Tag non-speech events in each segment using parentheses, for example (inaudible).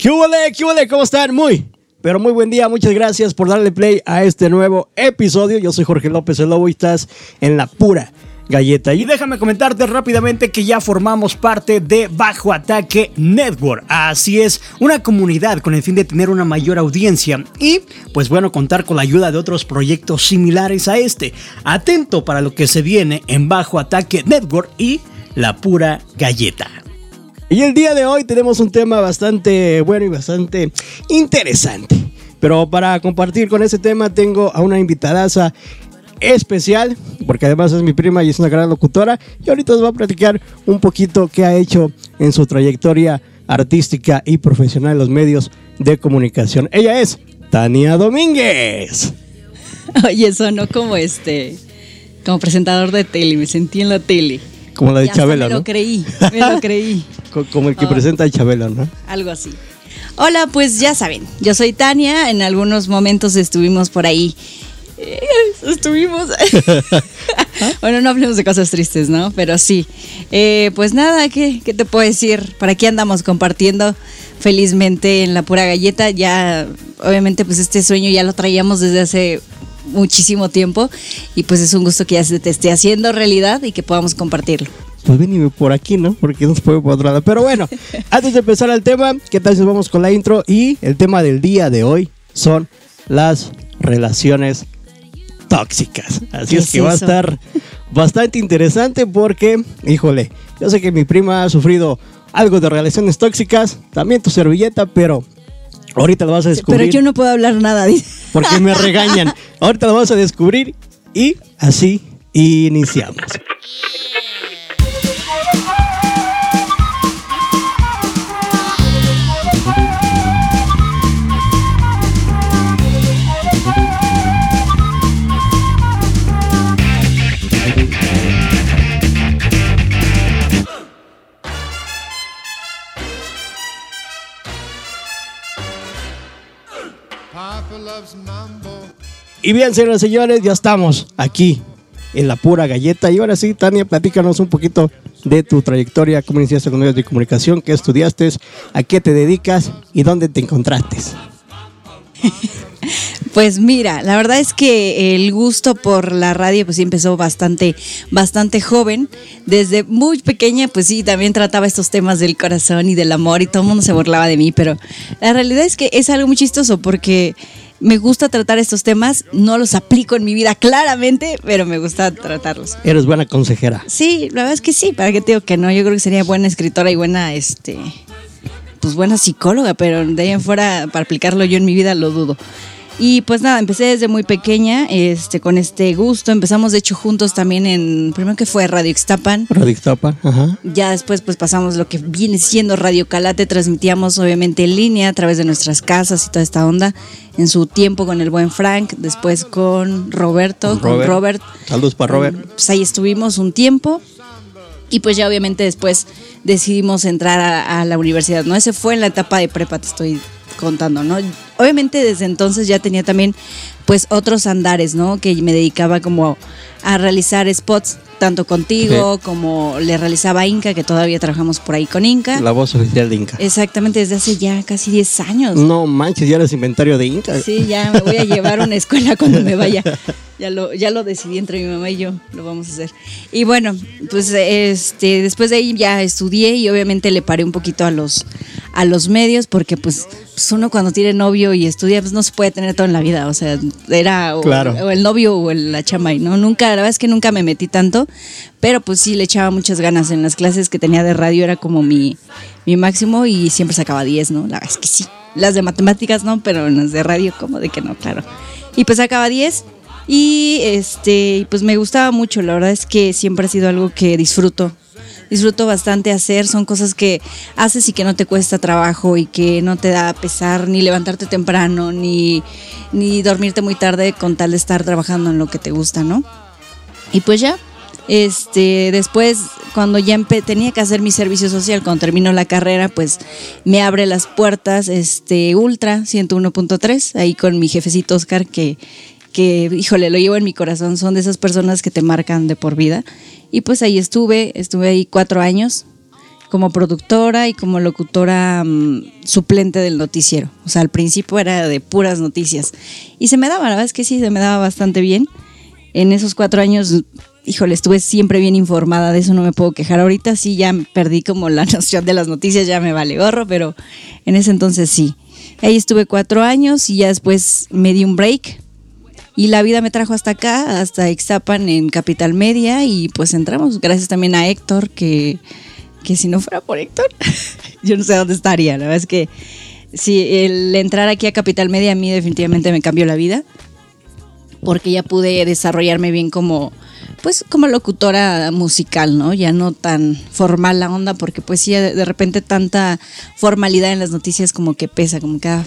¿Qué huele? ¿Qué huele? ¿Cómo están? Muy, pero muy buen día. Muchas gracias por darle play a este nuevo episodio. Yo soy Jorge López el Lobo y estás en la pura galleta. Y déjame comentarte rápidamente que ya formamos parte de Bajo Ataque Network. Así es, una comunidad con el fin de tener una mayor audiencia y, pues bueno, contar con la ayuda de otros proyectos similares a este. Atento para lo que se viene en Bajo Ataque Network y la pura galleta. Y el día de hoy tenemos un tema bastante bueno y bastante interesante. Pero para compartir con ese tema tengo a una invitadaza especial, porque además es mi prima y es una gran locutora. Y ahorita nos va a platicar un poquito qué ha hecho en su trayectoria artística y profesional en los medios de comunicación. Ella es Tania Domínguez. (laughs) Oye, sonó como este, como presentador de tele, me sentí en la tele. Como la de Chabela, me ¿no? lo creí, me lo creí. (laughs) Como el que Oh. presenta a Chabela, ¿no? Algo así. Hola, pues ya saben, yo soy Tania, en algunos momentos estuvimos por ahí. eh, Estuvimos. (laughs) bueno, no hablemos de cosas tristes, ¿no? Pero sí. Eh, pues nada, ¿qué, ¿qué te puedo decir? Por aquí andamos compartiendo felizmente en la pura galleta. Ya, obviamente, pues este sueño ya lo traíamos desde hace muchísimo tiempo. Y pues es un gusto que ya se te esté haciendo realidad y que podamos compartirlo. Pues venime por aquí, ¿no? Porque no se puede por otro lado. Pero bueno, (laughs) antes de empezar al tema, ¿qué tal si vamos con la intro? Y el tema del día de hoy son las relaciones tóxicas. Así ¿Qué es es que va a estar bastante interesante porque, híjole, yo sé que mi prima ha sufrido algo de relaciones tóxicas, también tu servilleta, pero ahorita lo vas a descubrir. Pero yo no puedo hablar nada. dice. Porque me regañan. (laughs) Ahorita lo vamos a descubrir y así iniciamos. Y bien, señoras y señores, ya estamos aquí en la pura galleta. Y ahora sí, Tania, platícanos un poquito de tu trayectoria, cómo iniciaste con medios de comunicación, qué estudiaste, a qué te dedicas y dónde te encontraste. (laughs) Pues mira, la verdad es que el gusto por la radio pues sí empezó bastante, bastante joven. Desde muy pequeña pues sí, también trataba estos temas del corazón y del amor y todo el mundo se burlaba de mí, pero la realidad es que es algo muy chistoso porque me gusta tratar estos temas, no los aplico en mi vida claramente, pero me gusta tratarlos. Eres buena consejera. Sí, la verdad es que sí, para qué te digo que no, yo creo que sería buena escritora y buena, este, pues buena psicóloga, pero de ahí en fuera para aplicarlo yo en mi vida lo dudo. Y pues nada, empecé desde muy pequeña, este, con este gusto. Empezamos de hecho juntos también en, primero que fue Radio Ixtapan. Radio Ixtapa, ajá. Ya después pues pasamos lo que viene siendo Radio Calate, transmitíamos obviamente en línea a través de nuestras casas y toda esta onda. En su tiempo con el buen Frank, después con Roberto, con Robert. Saludos para Robert. Pues ahí estuvimos un tiempo. Y pues ya obviamente después decidimos entrar a, a la universidad, ¿no? Ese fue en la etapa de prepa, te estoy contando, ¿no? Obviamente desde entonces ya tenía también pues otros andares, ¿no? Que me dedicaba como a realizar spots tanto contigo como le realizaba Inca, que todavía trabajamos por ahí con Inca. La voz oficial de Inca. Exactamente, desde hace ya casi 10 años. No manches, ya eres inventario de Inca. Sí, ya me voy a llevar a una escuela cuando me vaya. (laughs) Ya lo, ya lo decidí entre mi mamá y yo, lo vamos a hacer. Y bueno, pues este, después de ahí ya estudié y obviamente le paré un poquito a los, a los medios porque pues, pues uno cuando tiene novio y estudia pues no se puede tener todo en la vida, o sea, era o, Claro. o el novio o el- la chama y no, nunca, la verdad es que nunca me metí tanto, pero pues sí le echaba muchas ganas en las clases que tenía de radio, era como mi, mi máximo y siempre sacaba 10, ¿no? La verdad es que sí. Las de matemáticas no, pero en las de radio, como de que no, claro. Y pues sacaba 10 y este, pues me gustaba mucho, la verdad es que siempre ha sido algo que disfruto. Disfruto bastante hacer, son cosas que haces y que no te cuesta trabajo y que no te da pesar ni levantarte temprano ni, ni dormirte muy tarde con tal de estar trabajando en lo que te gusta, ¿no? Y pues ya, este, después, cuando ya tenía que hacer mi servicio social, cuando termino la carrera, pues me abre las puertas este Ultra 101.3, ahí con mi jefecito Oscar, que, que, híjole, lo llevo en mi corazón, son de esas personas que te marcan de por vida. Y pues ahí estuve, estuve ahí cuatro años. como productora y como locutora mm, suplente del noticiero. O sea, al principio era de puras noticias. Y se me daba, la verdad es que sí, se me daba bastante bien. En esos cuatro años, híjole, estuve siempre bien informada, de eso no me puedo quejar. Ahorita sí ya perdí como la (laughs) noción de las noticias, ya me vale gorro, pero en ese entonces sí. Ahí estuve cuatro años y ya después me di un break. Y la vida me trajo hasta acá, hasta Ixtapan en Capital Media y pues entramos. Gracias también a Héctor que que si no fuera por Héctor, (laughs) yo no sé dónde estaría. La verdad es que sí, el entrar aquí a Capital Media a mí definitivamente me cambió la vida, porque ya pude desarrollarme bien como, pues, como locutora musical, ¿no? Ya no tan formal la onda, porque pues sí, de repente tanta formalidad en las noticias como que pesa, como que... ah,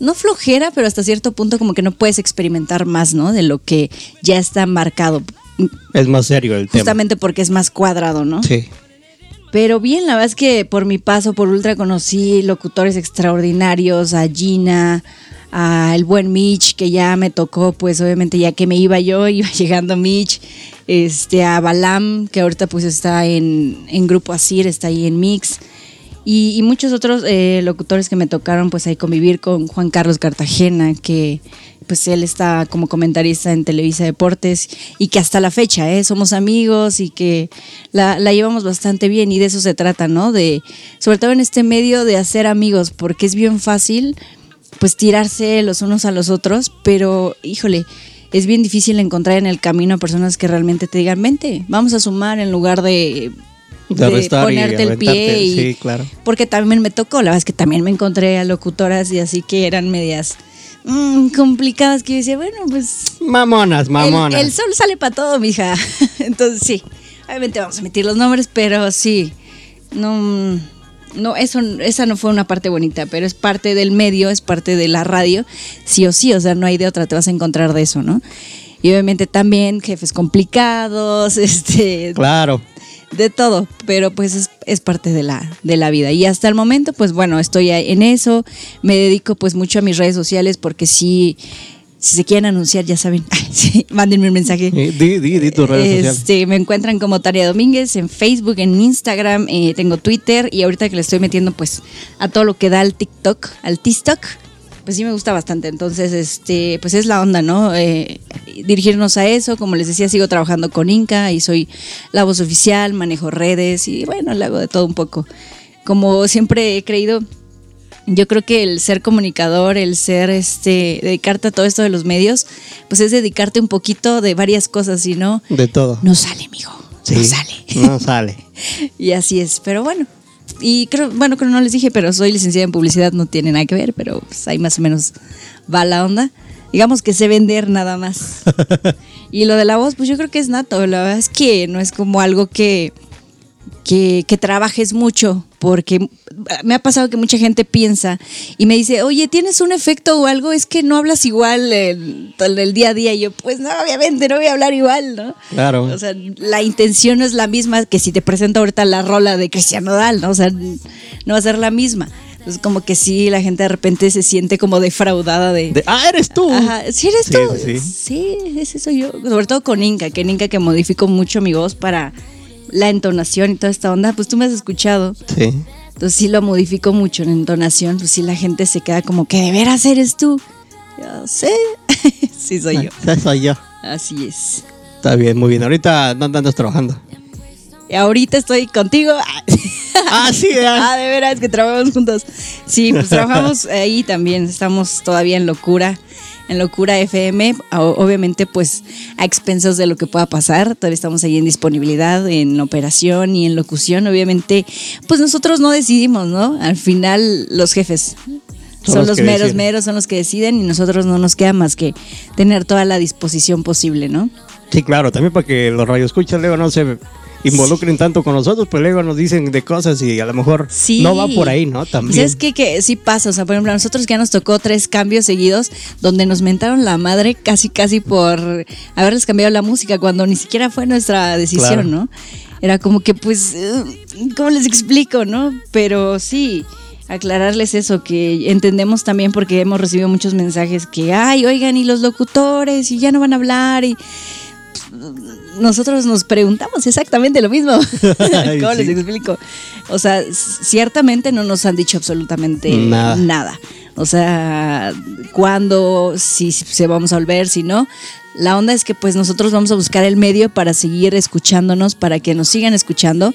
no flojera, pero hasta cierto punto como que no puedes experimentar más, ¿no? De lo que ya está marcado, Es más serio el tema. justamente porque es más cuadrado, ¿no? Sí. Pero bien, la verdad es que por mi paso por Ultra conocí locutores extraordinarios, a Gina, a el buen Mitch, que ya me tocó, pues obviamente ya que me iba yo, (laughs) iba llegando Mitch, este, a Balam, que ahorita pues está en, en Grupo Asir, está ahí en Mix, y, y muchos otros eh, locutores que me tocaron pues ahí convivir con Juan Carlos Cartagena, que pues él está como comentarista en Televisa Deportes y que hasta la fecha ¿eh? somos amigos y que la, la llevamos bastante bien y de eso se trata, ¿no? De, sobre todo en este medio de hacer amigos, porque es bien fácil pues tirarse los unos a los otros, pero híjole, es bien difícil encontrar en el camino a personas que realmente te digan, vente, vamos a sumar en lugar de, De y ponerte el pie. Y, sí, claro. Porque también me tocó, la verdad es que también me encontré a locutoras y así que eran medias mm, complicadas que yo decía, bueno, pues Mamonas, el, mamonas. el sol sale para todo, mija. (laughs) Entonces sí, obviamente vamos a meter los nombres, pero sí, no, no, eso, esa no fue una parte bonita, pero es parte del medio, es parte de la radio, sí o sí, o sea, no hay de otra, te vas a encontrar de eso, ¿no? Y obviamente también jefes complicados, (laughs) este, Claro. de todo, pero pues es, es parte de la, de la vida. Y hasta el momento, pues bueno, estoy en eso, me dedico pues mucho a mis redes sociales porque sí, si se quieren anunciar, ya saben, (laughs) sí, mándenme un mensaje. Eh, Di, di, di tus redes sociales. Este, me encuentran como Tarea Domínguez en Facebook, en Instagram, eh, tengo Twitter y ahorita que le estoy metiendo pues a todo lo que da al TikTok, al TikTok, pues sí me gusta bastante. Entonces, este, pues es la onda, ¿no? Eh, dirigirnos a eso. Como les decía, sigo trabajando con Inca y soy la voz oficial, manejo redes y bueno, le hago de todo un poco. Como siempre he creído, yo creo que el ser comunicador, el ser, este, dedicarte a todo esto de los medios, pues es dedicarte un poquito de varias cosas, y no, De todo. no sale, amigo. Sí, No sale. No sale. (laughs) Y así es, pero bueno. Y creo, bueno, creo no les dije, pero soy licenciada en publicidad, no tiene nada que ver, pero pues ahí más o menos va la onda. Digamos que sé vender nada más. (laughs) y lo de la voz, pues yo creo que es nato. La verdad es que no es como algo que, que, que trabajes mucho, porque me ha pasado que mucha gente piensa y me dice, oye, ¿tienes un efecto o algo? Es que no hablas igual el, el día a día. Y yo, pues no, obviamente no voy a hablar igual, ¿no? Claro. O sea, la intención no es la misma que si te presento ahorita la rola de Cristiano Dal, ¿no? O sea, no va a ser la misma. Entonces, como que sí, la gente de repente se siente como defraudada de. De- ah, eres tú. Ajá, sí eres Sí, tú. sí, sí. Ese soy yo. Sobre todo con Inca, que en Inca que modifico mucho mi voz para la entonación y toda esta onda, pues tú me has escuchado. Sí. Entonces sí lo modifico mucho en entonación, pues sí la gente se queda como que de veras eres tú. Yo sé. (laughs) sí soy yo. Esa soy yo. Así es. Está bien, muy bien. Ahorita no andas trabajando. Y ahorita estoy contigo. (laughs) Ah, sí, ah. Ah, de veras que trabajamos juntos. Sí, pues (laughs) trabajamos ahí también. Estamos todavía en locura. En Locura FM, obviamente pues a expensas de lo que pueda pasar, todavía estamos ahí en disponibilidad, en operación y en locución, obviamente pues nosotros no decidimos, ¿no? Al final los jefes Son son, los meros deciden. meros, son los que deciden y nosotros no nos queda más que tener toda la disposición posible, ¿no? Sí, claro, también para que los radioescuchas luego no se involucren tanto con nosotros, pues luego nos dicen de cosas y a lo mejor Sí. no va por ahí, ¿no? También. ¿Sabes qué? Que sí pasa. O sea, por ejemplo, a nosotros ya nos tocó tres cambios seguidos donde nos mentaron la madre casi, casi por haberles cambiado la música cuando ni siquiera fue nuestra decisión, Claro. ¿no? Era como que, pues, ¿cómo les explico, no? Pero sí, aclararles eso, que entendemos también porque hemos recibido muchos mensajes que, ay, oigan, y los locutores, y ya no van a hablar, y nosotros nos preguntamos exactamente lo mismo. (laughs) (laughs) ¿Cómo Sí. les explico? O sea, ciertamente no nos han dicho absolutamente Nada. nada. O sea, cuándo, si se vamos a volver, si no. La onda es que pues nosotros vamos a buscar el medio para seguir escuchándonos, para que nos sigan escuchando,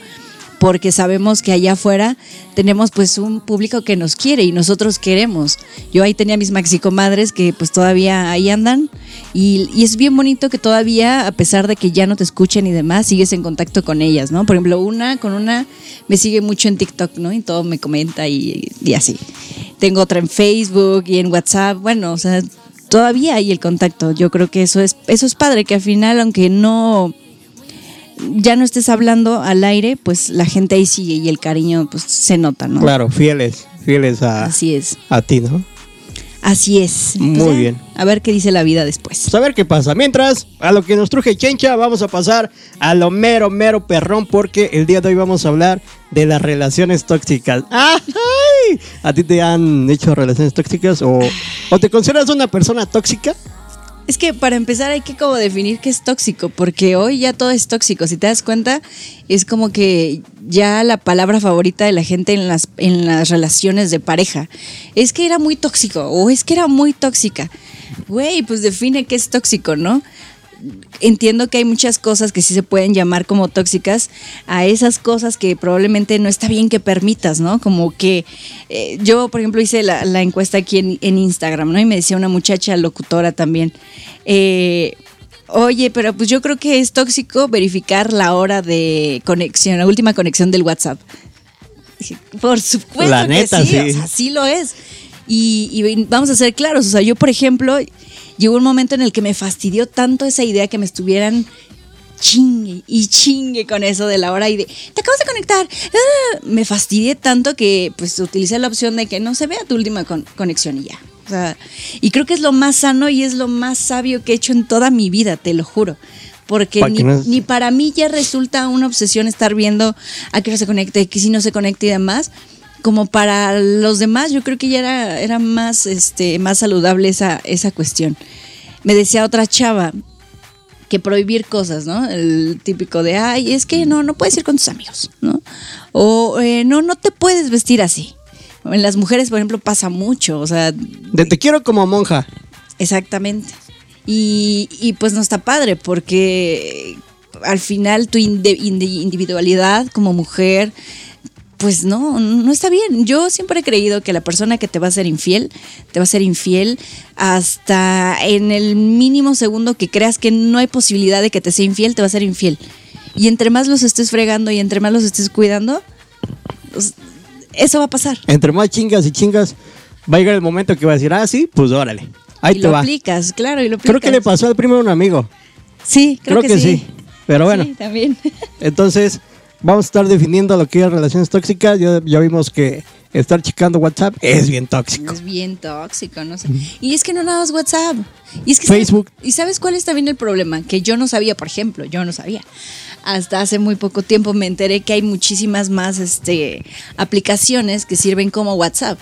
porque sabemos que allá afuera tenemos pues un público que nos quiere y nosotros queremos. Yo ahí tenía mis maxicomadres que pues todavía ahí andan y, y es bien bonito que todavía, a pesar de que ya no te escuchen y demás, sigues en contacto con ellas, ¿no? Por ejemplo, una con una me sigue mucho en TikTok, ¿no? Y todo me comenta y, y así. Tengo otra en Facebook y en WhatsApp, bueno, o sea, todavía hay el contacto. Yo creo que eso es, eso es padre, que al final, aunque no ya no estés hablando al aire, pues la gente ahí sigue y el cariño pues se nota, ¿no? Claro, fieles, fieles a, Así es. a ti, ¿no? Así es. Muy Pues ya, bien. A ver qué dice la vida después. Pues a ver qué pasa. Mientras, a lo que nos truje Chencha, vamos a pasar a lo mero, mero perrón, porque el día de hoy vamos a hablar de las relaciones tóxicas. (laughs) ¡Ay! ¿A ti te han hecho relaciones tóxicas o, o te consideras una persona tóxica? Es que para empezar hay que como definir qué es tóxico, porque hoy ya todo es tóxico. Si te das cuenta, es como que ya la palabra favorita de la gente en las, en las relaciones de pareja es que era muy tóxico o es que era muy tóxica. Güey, pues define qué es tóxico, ¿no? Entiendo que hay muchas cosas que sí se pueden llamar como tóxicas a esas cosas que probablemente no está bien que permitas, ¿no? Como que eh, yo, por ejemplo, hice la, la encuesta aquí en, en, Instagram, ¿no? Y me decía una muchacha locutora también, eh, oye, pero pues yo creo que es tóxico verificar la hora de conexión, la última conexión del WhatsApp. Por supuesto La neta, que sí, sí. o sea, sí lo es. Y, y vamos a ser claros, o sea, yo, por ejemplo, llegó un momento en el que me fastidió tanto esa idea que me estuvieran chingue y chingue con eso de la hora y de te acabas de conectar. Ah, me fastidié tanto que pues utilicé la opción de que no se vea tu última con- conexión y ya. O sea, y creo que es lo más sano y es lo más sabio que he hecho en toda mi vida, te lo juro. Porque ni, no- para mí ya resulta una obsesión estar viendo a qué hora se conecte, que si no se conecte y demás. Como para los demás, yo creo que ya era, era más, este, más saludable esa, esa cuestión. Me decía otra chava, que prohibir cosas, ¿no? El típico de, ay, es que no, no puedes ir con tus amigos, ¿no? O eh, no, no te puedes vestir así. En las mujeres, por ejemplo, pasa mucho, o sea, De te quiero como monja. exactamente. Y, y pues no está padre porque al final tu individualidad como mujer, pues no, no está bien. Yo siempre he creído que la persona que te va a ser infiel, te va a ser infiel hasta en el mínimo segundo que creas que no hay posibilidad de que te sea infiel, te va a ser infiel. Y entre más los estés fregando y entre más los estés cuidando, pues, eso va a pasar. Entre más chingas y chingas, va a llegar el momento que va a decir, ah, sí, pues órale. Ahí y te lo va. aplicas, claro, y lo aplicas. Creo que le pasó al primo de un amigo. Sí, creo, Creo, que, sí. Pero bueno, Sí, también. entonces vamos a estar definiendo lo que es relaciones tóxicas. Ya, ya vimos que estar checando WhatsApp es bien tóxico. Es bien tóxico, no sé. Y es que no nada más WhatsApp. Y es que Facebook. ¿sabes- ¿Y sabes cuál es también el problema? Que yo no sabía, por ejemplo, yo no sabía. Hasta hace muy poco tiempo me enteré que hay muchísimas más este, aplicaciones que sirven como WhatsApp.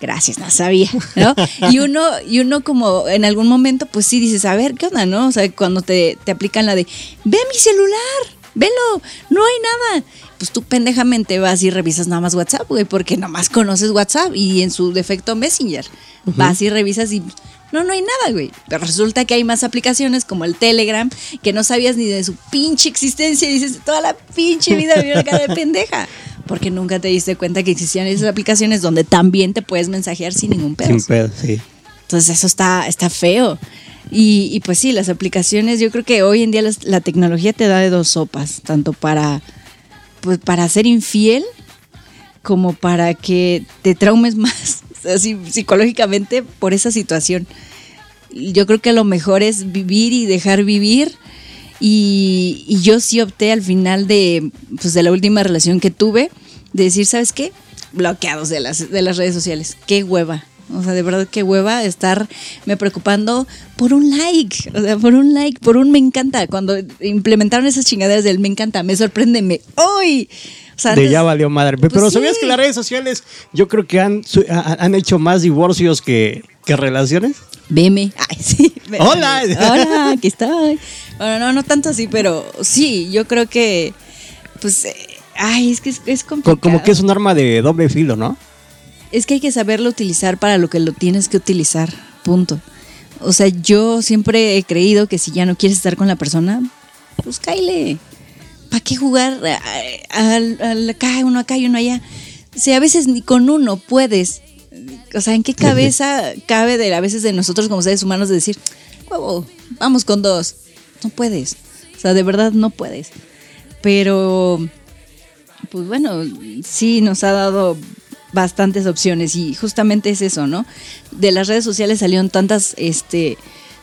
Gracias, no sabía, ¿no? (laughs) Y uno, y uno como en algún momento, pues sí dices, a ver, ¿qué onda, no? O sea, cuando te, te aplican la de, ve mi celular, velo, no hay nada. Pues tú pendejamente vas y revisas nada más WhatsApp, güey, porque nomás conoces WhatsApp y en su defecto Messenger. Vas y revisas y no, no hay nada, güey. Pero resulta que hay más aplicaciones como el Telegram que no sabías ni de su pinche existencia y dices, toda la pinche vida acá de pendeja. Porque nunca te diste cuenta que existían esas aplicaciones donde también te puedes mensajear sin ningún pedo. Sin pedo, sí. Entonces eso está, está feo. Y, y pues sí, las aplicaciones, yo creo que hoy en día las- la tecnología te da de dos sopas, tanto para, pues, para ser infiel como para que te traumes (laughs) más así, psicológicamente por esa situación. Yo creo que lo mejor es vivir y dejar vivir. Y, y yo sí opté al final de, pues, de la última relación que tuve, de decir, ¿sabes qué? Bloqueados de las, de las redes sociales. Qué hueva. O sea, de verdad qué hueva estar me preocupando por un like. O sea, por un like, por un me encanta. Cuando implementaron esas chingaderas del me encanta, me sorprende, me. ¡Uy! O sea, de ya valió madre. Pero Pues ¿sabías sí. que las redes sociales yo creo que han, su- han hecho más divorcios que, que relaciones? Veme. Ay, sí. ve- (laughs) Hola. Hola, aquí estoy. Bueno, no, no tanto así, pero sí, yo creo que, pues, eh, ay, es que es, es Co- complicado. Como que es un arma de doble filo, ¿no? Es que hay que saberlo utilizar para lo que lo tienes que utilizar, punto. O sea, yo siempre he creído que si ya no quieres estar con la persona, pues cáile. ¿Para qué jugar acá, uno acá y uno allá? O sea, a veces ni con uno puedes. O sea, ¿en qué (laughs) cabeza cabe de a veces de nosotros como seres humanos de decir, huevo, vamos con dos? No puedes. O sea, de verdad no puedes. Pero pues bueno, sí nos ha dado bastantes opciones y justamente es eso, ¿no? De las redes sociales salieron tantas, este,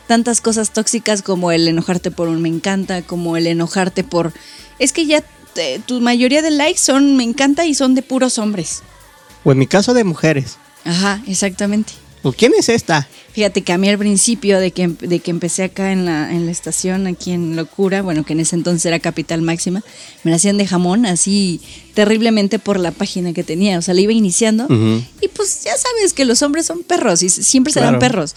tantas cosas tóxicas como el enojarte por un me encanta, como el enojarte por... Es que ya eh, tu mayoría de likes son me encanta y son de puros hombres. O en mi caso de mujeres. Ajá, exactamente. Pues, ¿Quién es esta? Fíjate que a mí al principio de que, de que empecé acá en la, en la estación, aquí en Locura, bueno, que en ese entonces era Capital Máxima, me la hacían de jamón así terriblemente por la página que tenía. O sea, la iba iniciando y pues ya sabes que los hombres son perros y siempre serán Claro. perros.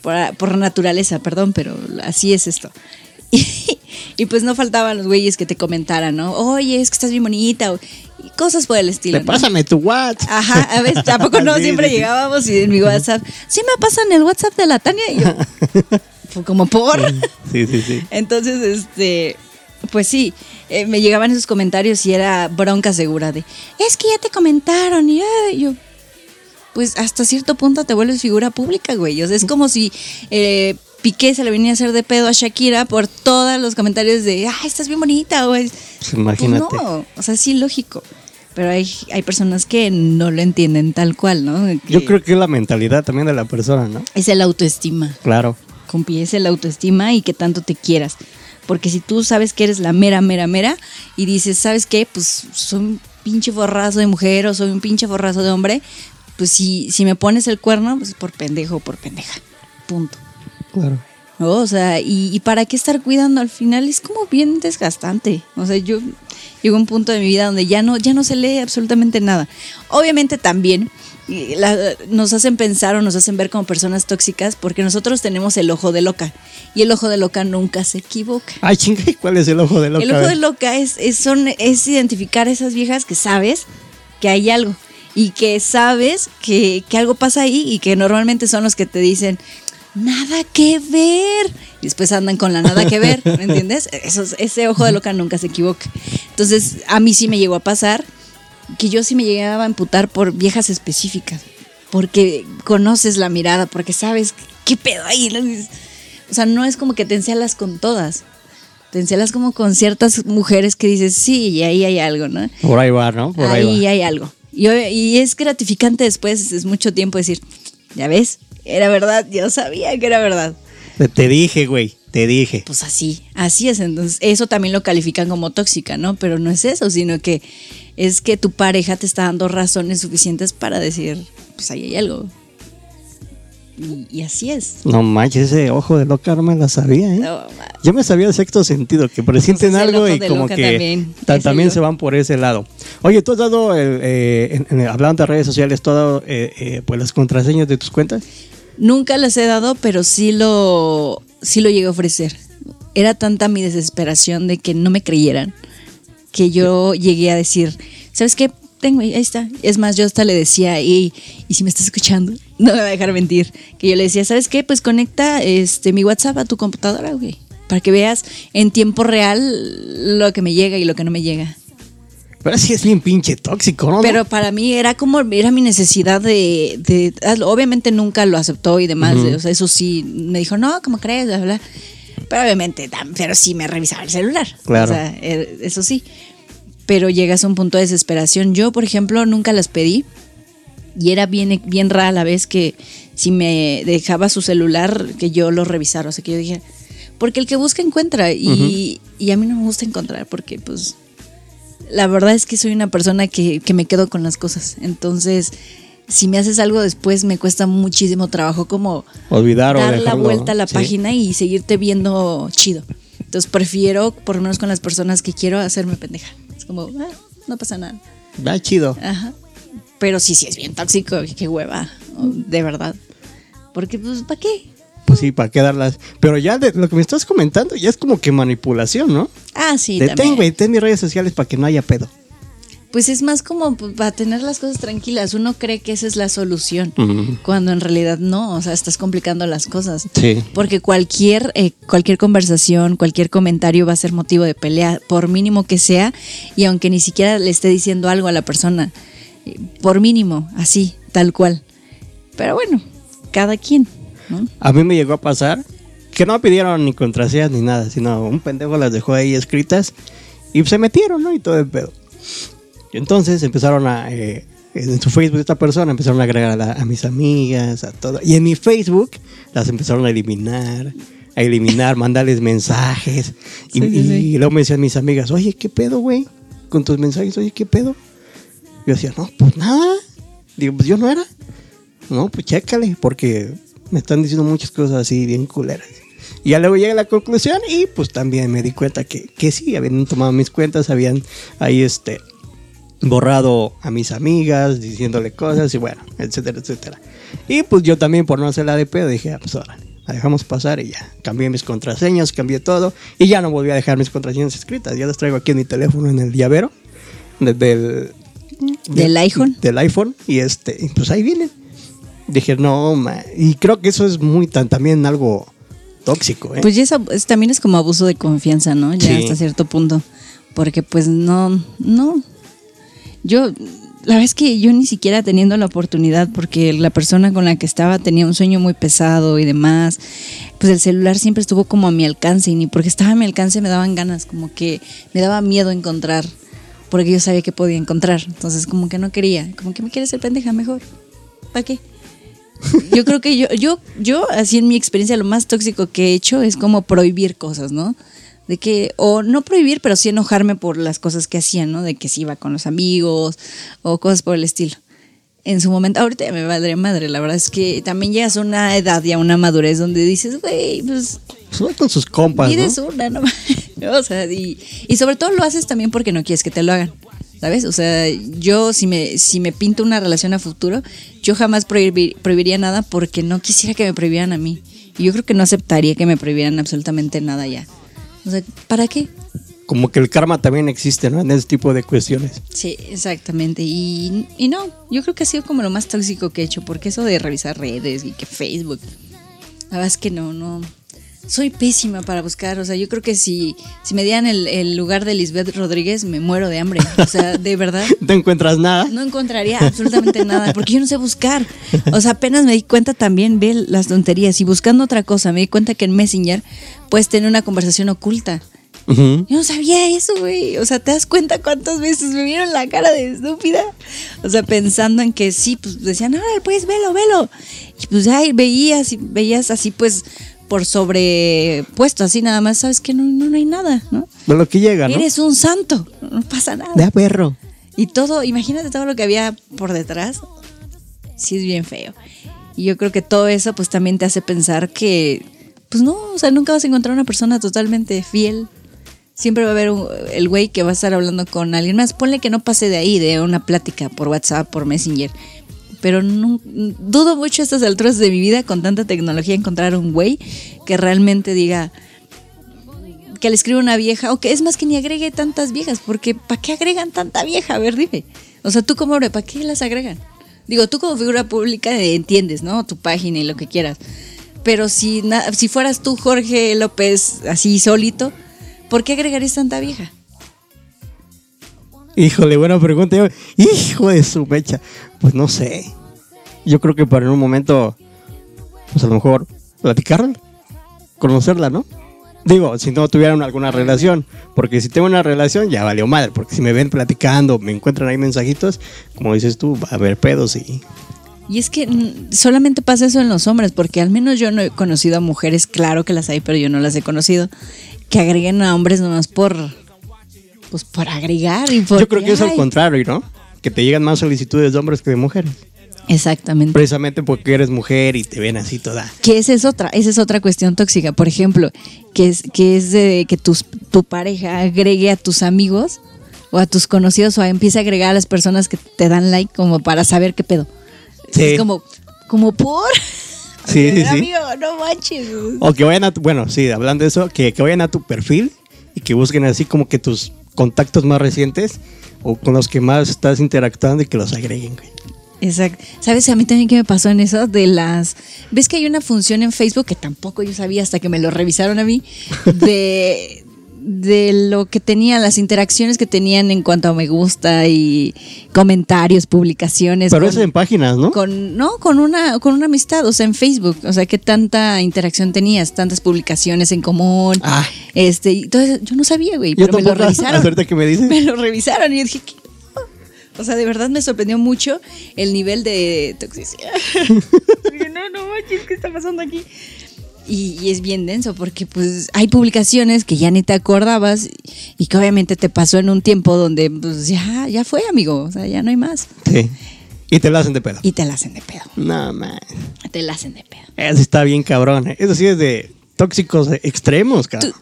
Por, por naturaleza, perdón, pero así es esto. (laughs) Y, y pues no faltaban los güeyes que te comentaran, ¿no? Oye, es que estás bien bonita. o- y cosas por el estilo. ¿no? pásame tu WhatsApp. Ajá, a veces tampoco no, (laughs) Sí, siempre sí, llegábamos y en mi WhatsApp, sí me pasan el WhatsApp de la Tania y yo, (laughs) fue como por. Sí, sí, sí. (laughs) Entonces, este, pues sí, eh, me llegaban esos comentarios y era bronca segura de, es que ya te comentaron y ay, yo, pues hasta cierto punto te vuelves figura pública, güey. O sea, es como si eh, Piqué se le venía a hacer de pedo a Shakira por todos los comentarios de, ay, estás bien bonita, güey. Pues imagínate. Pues no, o sea, sí, lógico. Pero hay, hay personas que no lo entienden tal cual, ¿no? Yo creo que es la mentalidad también de la persona, ¿no? Es el autoestima, Claro. compi, es el autoestima y que tanto te quieras. Porque si tú sabes que eres la mera, mera, mera y dices, ¿sabes qué? Pues soy un pinche forrazo de mujer o soy un pinche forrazo de hombre, pues si, si me pones el cuerno, pues por pendejo o por pendeja. Punto. Claro. ¿no? O sea, y, y para qué estar cuidando al final es como bien desgastante. O sea, yo llegó un punto de mi vida donde ya no, ya no se lee absolutamente nada. Obviamente también la- nos hacen pensar o nos hacen ver como personas tóxicas porque nosotros tenemos el ojo de loca y el ojo de loca nunca se equivoca. Ay, chinga, ¿cuál es el ojo de loca? El ojo de loca es, es, son, es identificar a esas viejas que sabes que hay algo y que sabes que, que algo pasa ahí y que normalmente son los que te dicen nada que ver y después andan con la nada que ver, ¿me (laughs) entiendes? Eso, es- ese ojo de loca nunca se equivoca. Entonces a mí sí me llegó a pasar que yo sí me llegaba a emputar por viejas específicas, porque conoces la mirada, porque sabes qué pedo ahí. O sea, no es como que te encelas con todas. Te encelas como con ciertas mujeres que dices, sí, y ahí hay algo, ¿no? Por ahí va, ¿no? Por ahí, ahí va. hay algo. Y es gratificante después, es mucho tiempo decir, ya ves, era verdad, yo sabía que era verdad. Te, dije, güey, te dije. Pues así, así es. Entonces, eso también lo califican como tóxica, ¿no? Pero no es eso, sino que es que tu pareja te está dando razones suficientes para decir, pues ahí hay algo. Y, y así es. No manches, ese ojo de loca no me la sabía, ¿eh? No, Yo me sabía el sexto sentido, que presienten Pues algo y como que también, ta- también se van por ese lado. Oye, ¿tú has dado, el, eh, en- en- hablando de redes sociales, ¿tú has dado eh, eh, pues las contraseñas de tus cuentas? Nunca las he dado, pero sí lo, sí lo llegué a ofrecer. Era tanta mi desesperación de que no me creyeran que yo llegué a decir, ¿sabes qué? Tengo, ahí está. Es más, yo hasta le decía, y, si me estás escuchando, (laughs) no me va a dejar mentir, que yo le decía, ¿sabes qué? Pues conecta este, mi WhatsApp a tu computadora, güey, para que veas en tiempo real lo que me llega y lo que no me llega. Pero sí es bien pinche tóxico, ¿no? Pero para mí era como, era mi necesidad de, obviamente nunca lo aceptó y demás, o sea, eso sí, me dijo, no, ¿cómo crees? Bla, bla. Pero obviamente, pero sí me revisaba el celular. Claro. O sea, er- eso sí. Pero llegas a un punto de desesperación. Yo, por ejemplo, nunca las pedí y era bien, bien rara la vez que si me dejaba su celular, que yo lo revisara. O sea, que yo dije, porque el que busca encuentra y, y a mí no me gusta encontrar porque pues la verdad es que soy una persona que, que me quedo con las cosas. Entonces, si me haces algo después, me cuesta muchísimo trabajo como Olvidar o dar la dejarlo, vuelta a la sí. página y seguirte viendo chido. Entonces, prefiero, por lo menos con las personas que quiero, hacerme pendeja. Es como, ah, no pasa nada. Va chido. Ajá. Pero sí, sí es bien tóxico, qué hueva, de verdad. Porque, pues, ¿para qué? Pues sí, para quedarlas. Pero ya de lo que me estás comentando, ya es como que manipulación, ¿no? Ah, sí, de también. ten, güey, ten mis redes sociales para que no haya pedo. Pues es más como para tener las cosas tranquilas. Uno cree que esa es la solución, cuando en realidad no, o sea, estás complicando las cosas. Sí. Porque cualquier, eh, cualquier conversación, cualquier comentario va a ser motivo de pelea, por mínimo que sea, y aunque ni siquiera le esté diciendo algo a la persona, eh, por mínimo, así, tal cual. Pero bueno, cada quien, ¿no? A mí me llegó a pasar que no pidieron ni contraseñas ni nada, sino un pendejo las dejó ahí escritas y se metieron, ¿no? Y todo el pedo. Y entonces empezaron a, eh, en su Facebook esta persona empezaron a agregar a, la- a mis amigas, a todo. Y en mi Facebook las empezaron a eliminar, a eliminar, (laughs) mandarles mensajes. Y, Sí, sí, y luego me decían mis amigas, oye, ¿qué pedo, güey? Con tus mensajes, oye, ¿qué pedo? Yo decía, no, pues nada. Digo, pues yo no era. No, pues chécale, porque me están diciendo muchas cosas así bien culeras. Y ya luego llegué a la conclusión y pues también me di cuenta que, que sí, habían tomado mis cuentas, habían ahí este borrado a mis amigas, diciéndole cosas y bueno, etcétera, etcétera. Y pues yo también por no hacer la de pedo dije, ah, pues ahora, la dejamos pasar y ya. Cambié mis contraseñas, cambié todo y ya no volví a dejar mis contraseñas escritas. Ya las traigo aquí en mi teléfono en el llavero desde el Del iPhone. Del iPhone y este, pues ahí vienen. Dije, no, ma. y creo que eso es muy tan, también algo tóxico, ¿eh? Pues ya es también es como abuso de confianza, ¿no? Ya Sí. hasta cierto punto. Porque pues no, no. Yo, la verdad es que yo ni siquiera teniendo la oportunidad, porque la persona con la que estaba tenía un sueño muy pesado y demás, pues el celular siempre estuvo como a mi alcance y ni porque estaba a mi alcance me daban ganas, como que me daba miedo encontrar, porque yo sabía que podía encontrar. Entonces como que no quería, como que me quieres ser pendeja mejor. ¿Para qué? Yo creo que yo, yo, yo, así en mi experiencia, lo más tóxico que he hecho es como prohibir cosas, ¿no? De que, o no prohibir, pero sí enojarme por las cosas que hacían, ¿no? De que si iba con los amigos o cosas por el estilo. En su momento, ahorita me valdría madre, la verdad es que también llegas a una edad y a una madurez donde dices, güey, pues Pues con sus compas, ¿no? una, no (laughs) O sea, y, y sobre todo lo haces también porque no quieres que te lo hagan. ¿Sabes? O sea, yo si me, si me pinto una relación a futuro, yo jamás prohibir- prohibiría nada porque no quisiera que me prohibieran a mí. Y yo creo que no aceptaría que me prohibieran absolutamente nada ya. O sea, ¿para qué? Como que el karma también existe, ¿no? En ese tipo de cuestiones. Sí, exactamente. Y, y no, yo creo que ha sido como lo más tóxico que he hecho, porque eso de revisar redes y que Facebook, la verdad es que no, no. Soy pésima para buscar, o sea, yo creo que si, si me dieran el, el lugar de Lisbeth Rodríguez, me muero de hambre. O sea, de verdad, (laughs) No encuentras nada. no encontraría absolutamente nada, porque yo no sé buscar. O sea, apenas me di cuenta también, ve las tonterías, y buscando otra cosa, me di cuenta que en Messenger puedes tener una conversación oculta. Yo no sabía eso, güey. O sea, ¿te das cuenta cuántas veces me vieron la cara de estúpida? O sea, pensando en que sí, pues decían, ah, pues velo, velo. Y pues ay, veías y veías así, pues, por sobrepuesto, así nada más, sabes que no, no, no hay nada, ¿no? De lo que llega, ¿no? Eres un santo, no pasa nada. De a perro. Y todo, imagínate todo lo que había por detrás. Sí, es bien feo. Y yo creo que todo eso, pues también te hace pensar que, pues no, o sea, nunca vas a encontrar una persona totalmente fiel. Siempre va a haber un- el güey que va a estar hablando con alguien más. Ponle que no pase de ahí, de una plática por WhatsApp, por Messenger. Pero dudo mucho a estas alturas de mi vida, con tanta tecnología, encontrar un güey que realmente diga, que le escriba una vieja, o que es más que ni agregue tantas viejas, porque ¿para qué agregan tanta vieja? A ver, dime. O sea, tú como hombre, ¿para qué las agregan? Digo, tú como figura pública entiendes, ¿no? Tu página y lo que quieras. Pero si, si fueras tú, Jorge López, así solito, ¿por qué agregarías tanta vieja? Híjole, buena pregunta. Hijo de su mecha. Pues no sé. Yo creo que para en un momento, pues a lo mejor platicarla, conocerla, ¿no? Digo, si no tuvieran alguna relación, porque si tengo una relación ya valió madre, porque si me ven platicando, me encuentran ahí mensajitos, como dices tú, va a haber pedos y... Y es que mm, solamente pasa eso en los hombres, porque al menos yo no he conocido a mujeres, claro que las hay, pero yo no las he conocido, que agreguen a hombres nomás por, pues por agregar y por Yo creo que es al contrario, ¿no? Que te llegan más solicitudes de hombres que de mujeres. Exactamente. Precisamente porque eres mujer y te ven así toda. Que esa es otra, esa es otra cuestión tóxica. Por ejemplo, que es, que es de que tus, tu pareja agregue a tus amigos o a tus conocidos o empiece a agregar a las personas que te dan like como para saber qué pedo. Sí. Es como, como por, (laughs) Sí, sí, (laughs) sí. Amigo, no manches. O que vayan a tu, bueno, sí, hablando de eso, que, que vayan a tu perfil y que busquen así como que tus contactos más recientes o con los que más estás interactuando y que los agreguen, güey. Exacto. ¿Sabes a mí también qué me pasó en eso? De las... ¿Ves que hay una función en Facebook que tampoco yo sabía hasta que me lo revisaron a mí? (laughs) De, de lo que tenían, las interacciones que tenían en cuanto a me gusta y comentarios, publicaciones. Pero con- eso en páginas, ¿no? Con, no, con una, con una amistad, o sea, en Facebook. O sea, qué tanta interacción tenías, tantas publicaciones en común. Ah. Este, eso, yo no sabía, güey, pero me lo revisaron. ahorita que me dices. (laughs) Me lo revisaron y yo dije, ¿qué? O sea, de verdad me sorprendió mucho el nivel de toxicidad. (laughs) No, no manches, ¿qué está pasando aquí? Y, y es bien denso porque pues hay publicaciones que ya ni te acordabas y que obviamente te pasó en un tiempo donde pues ya, ya fue, amigo. O sea, ya no hay más. Sí. Y te lo hacen de pedo. Y te la hacen de pedo. No, man. Te la hacen de pedo. Eso está bien cabrón. ¿eh? Eso sí es de tóxicos extremos, cabrón. Tú-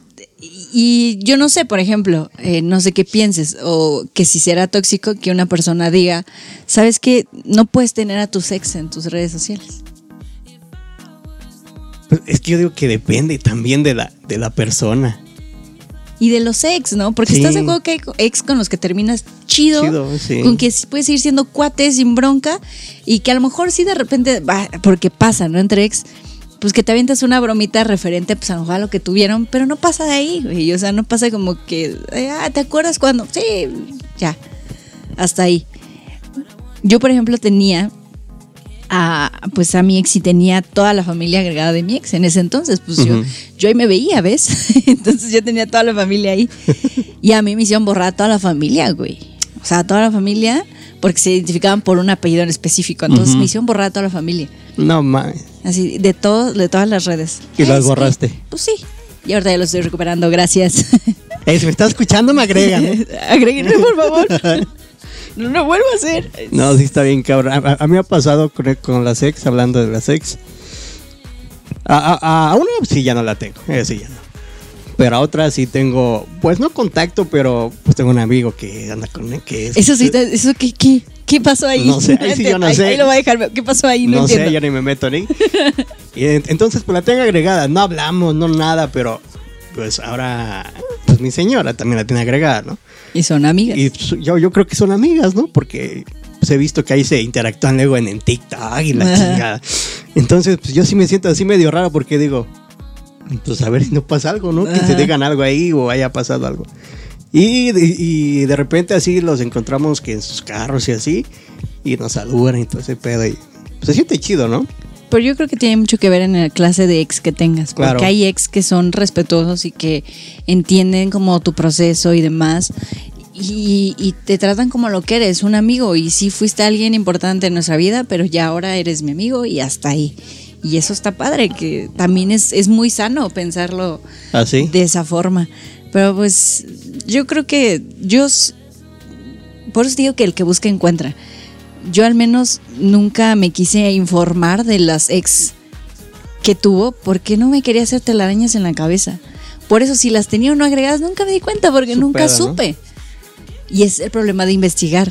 y yo no sé, por ejemplo, eh, no sé qué pienses, o que si será tóxico que una persona diga, ¿sabes qué? No puedes tener a tus ex en tus redes sociales. Es que yo digo que depende también de la, de la persona. Y de los ex, ¿no? Porque Sí. estás de acuerdo que hay ex con los que terminas chido, Chido, sí. con que puedes ir siendo cuates sin bronca, y que a lo mejor sí de repente, va, porque pasa, ¿no? Entre ex, pues que te avientas una bromita referente, pues a lo a lo que tuvieron, pero no pasa de ahí, güey. O sea, no pasa como que, eh, ah, ¿te acuerdas cuando? Sí, ya, hasta ahí. Yo, por ejemplo, tenía a, pues a mi ex y tenía toda la familia agregada de mi ex en ese entonces, pues yo, yo ahí me veía, ¿ves? (laughs) entonces yo tenía toda la familia ahí. (laughs) Y a mí me hicieron borrar a toda la familia, güey. O sea, toda la familia, porque se identificaban por un apellido en específico. Entonces Ujú. me hicieron borrar a toda la familia. No, man. Así, de todo, de todas las redes. ¿Y las Es que- borraste? pues sí. Y ahorita ya lo estoy recuperando, gracias. Eh, si me estás escuchando, me agregan. (laughs) Agréguenme, por favor. No lo vuelvo a hacer. No, sí está bien, cabrón. A, a- mí me ha pasado con, con las ex, hablando de las ex. A, a- a una sí ya no la tengo, eh, sí ya no. Pero a otra sí tengo, pues no contacto, pero pues tengo un amigo que anda con que es- Eso sí, te- eso qué, qué, qué pasó ahí. No sé, (laughs) ahí sí yo no Ahí- sé. Ahí lo voy a dejar. ¿Qué pasó ahí? No, no entiendo. sé, ya ni me meto ni. y en- entonces pues la tengo agregada, no hablamos, no nada, pero pues ahora pues mi señora también la tiene agregada, ¿no? Y son amigas. Y pues, yo, yo creo que son amigas, ¿no? Porque pues, he visto que ahí se interactúan luego en, en TikTok y la (laughs) chingada. Entonces, pues yo sí me siento así medio raro porque digo, pues a ver si no pasa algo, ¿no? Que se digan algo ahí o haya pasado algo. Y, y de repente así los encontramos que en sus carros y así, y nos saludan y todo ese pedo. Y pues, se siente chido, ¿no? Pero yo creo que tiene mucho que ver en la clase de ex que tengas. Porque Claro. hay ex que son respetuosos y que entienden como tu proceso y demás. Y, y te tratan como lo que eres, un amigo. Y sí fuiste alguien importante en nuestra vida, pero ya ahora eres mi amigo y hasta ahí. Y eso está padre, que también es, es muy sano pensarlo Así. de esa forma. Pero pues yo creo que yo, por eso digo que el que busca encuentra. Yo al menos nunca me quise informar de las ex que tuvo porque no me quería hacer telarañas en la cabeza. Por eso si las tenía o no agregadas nunca me di cuenta porque nunca supe. Y es el problema de investigar.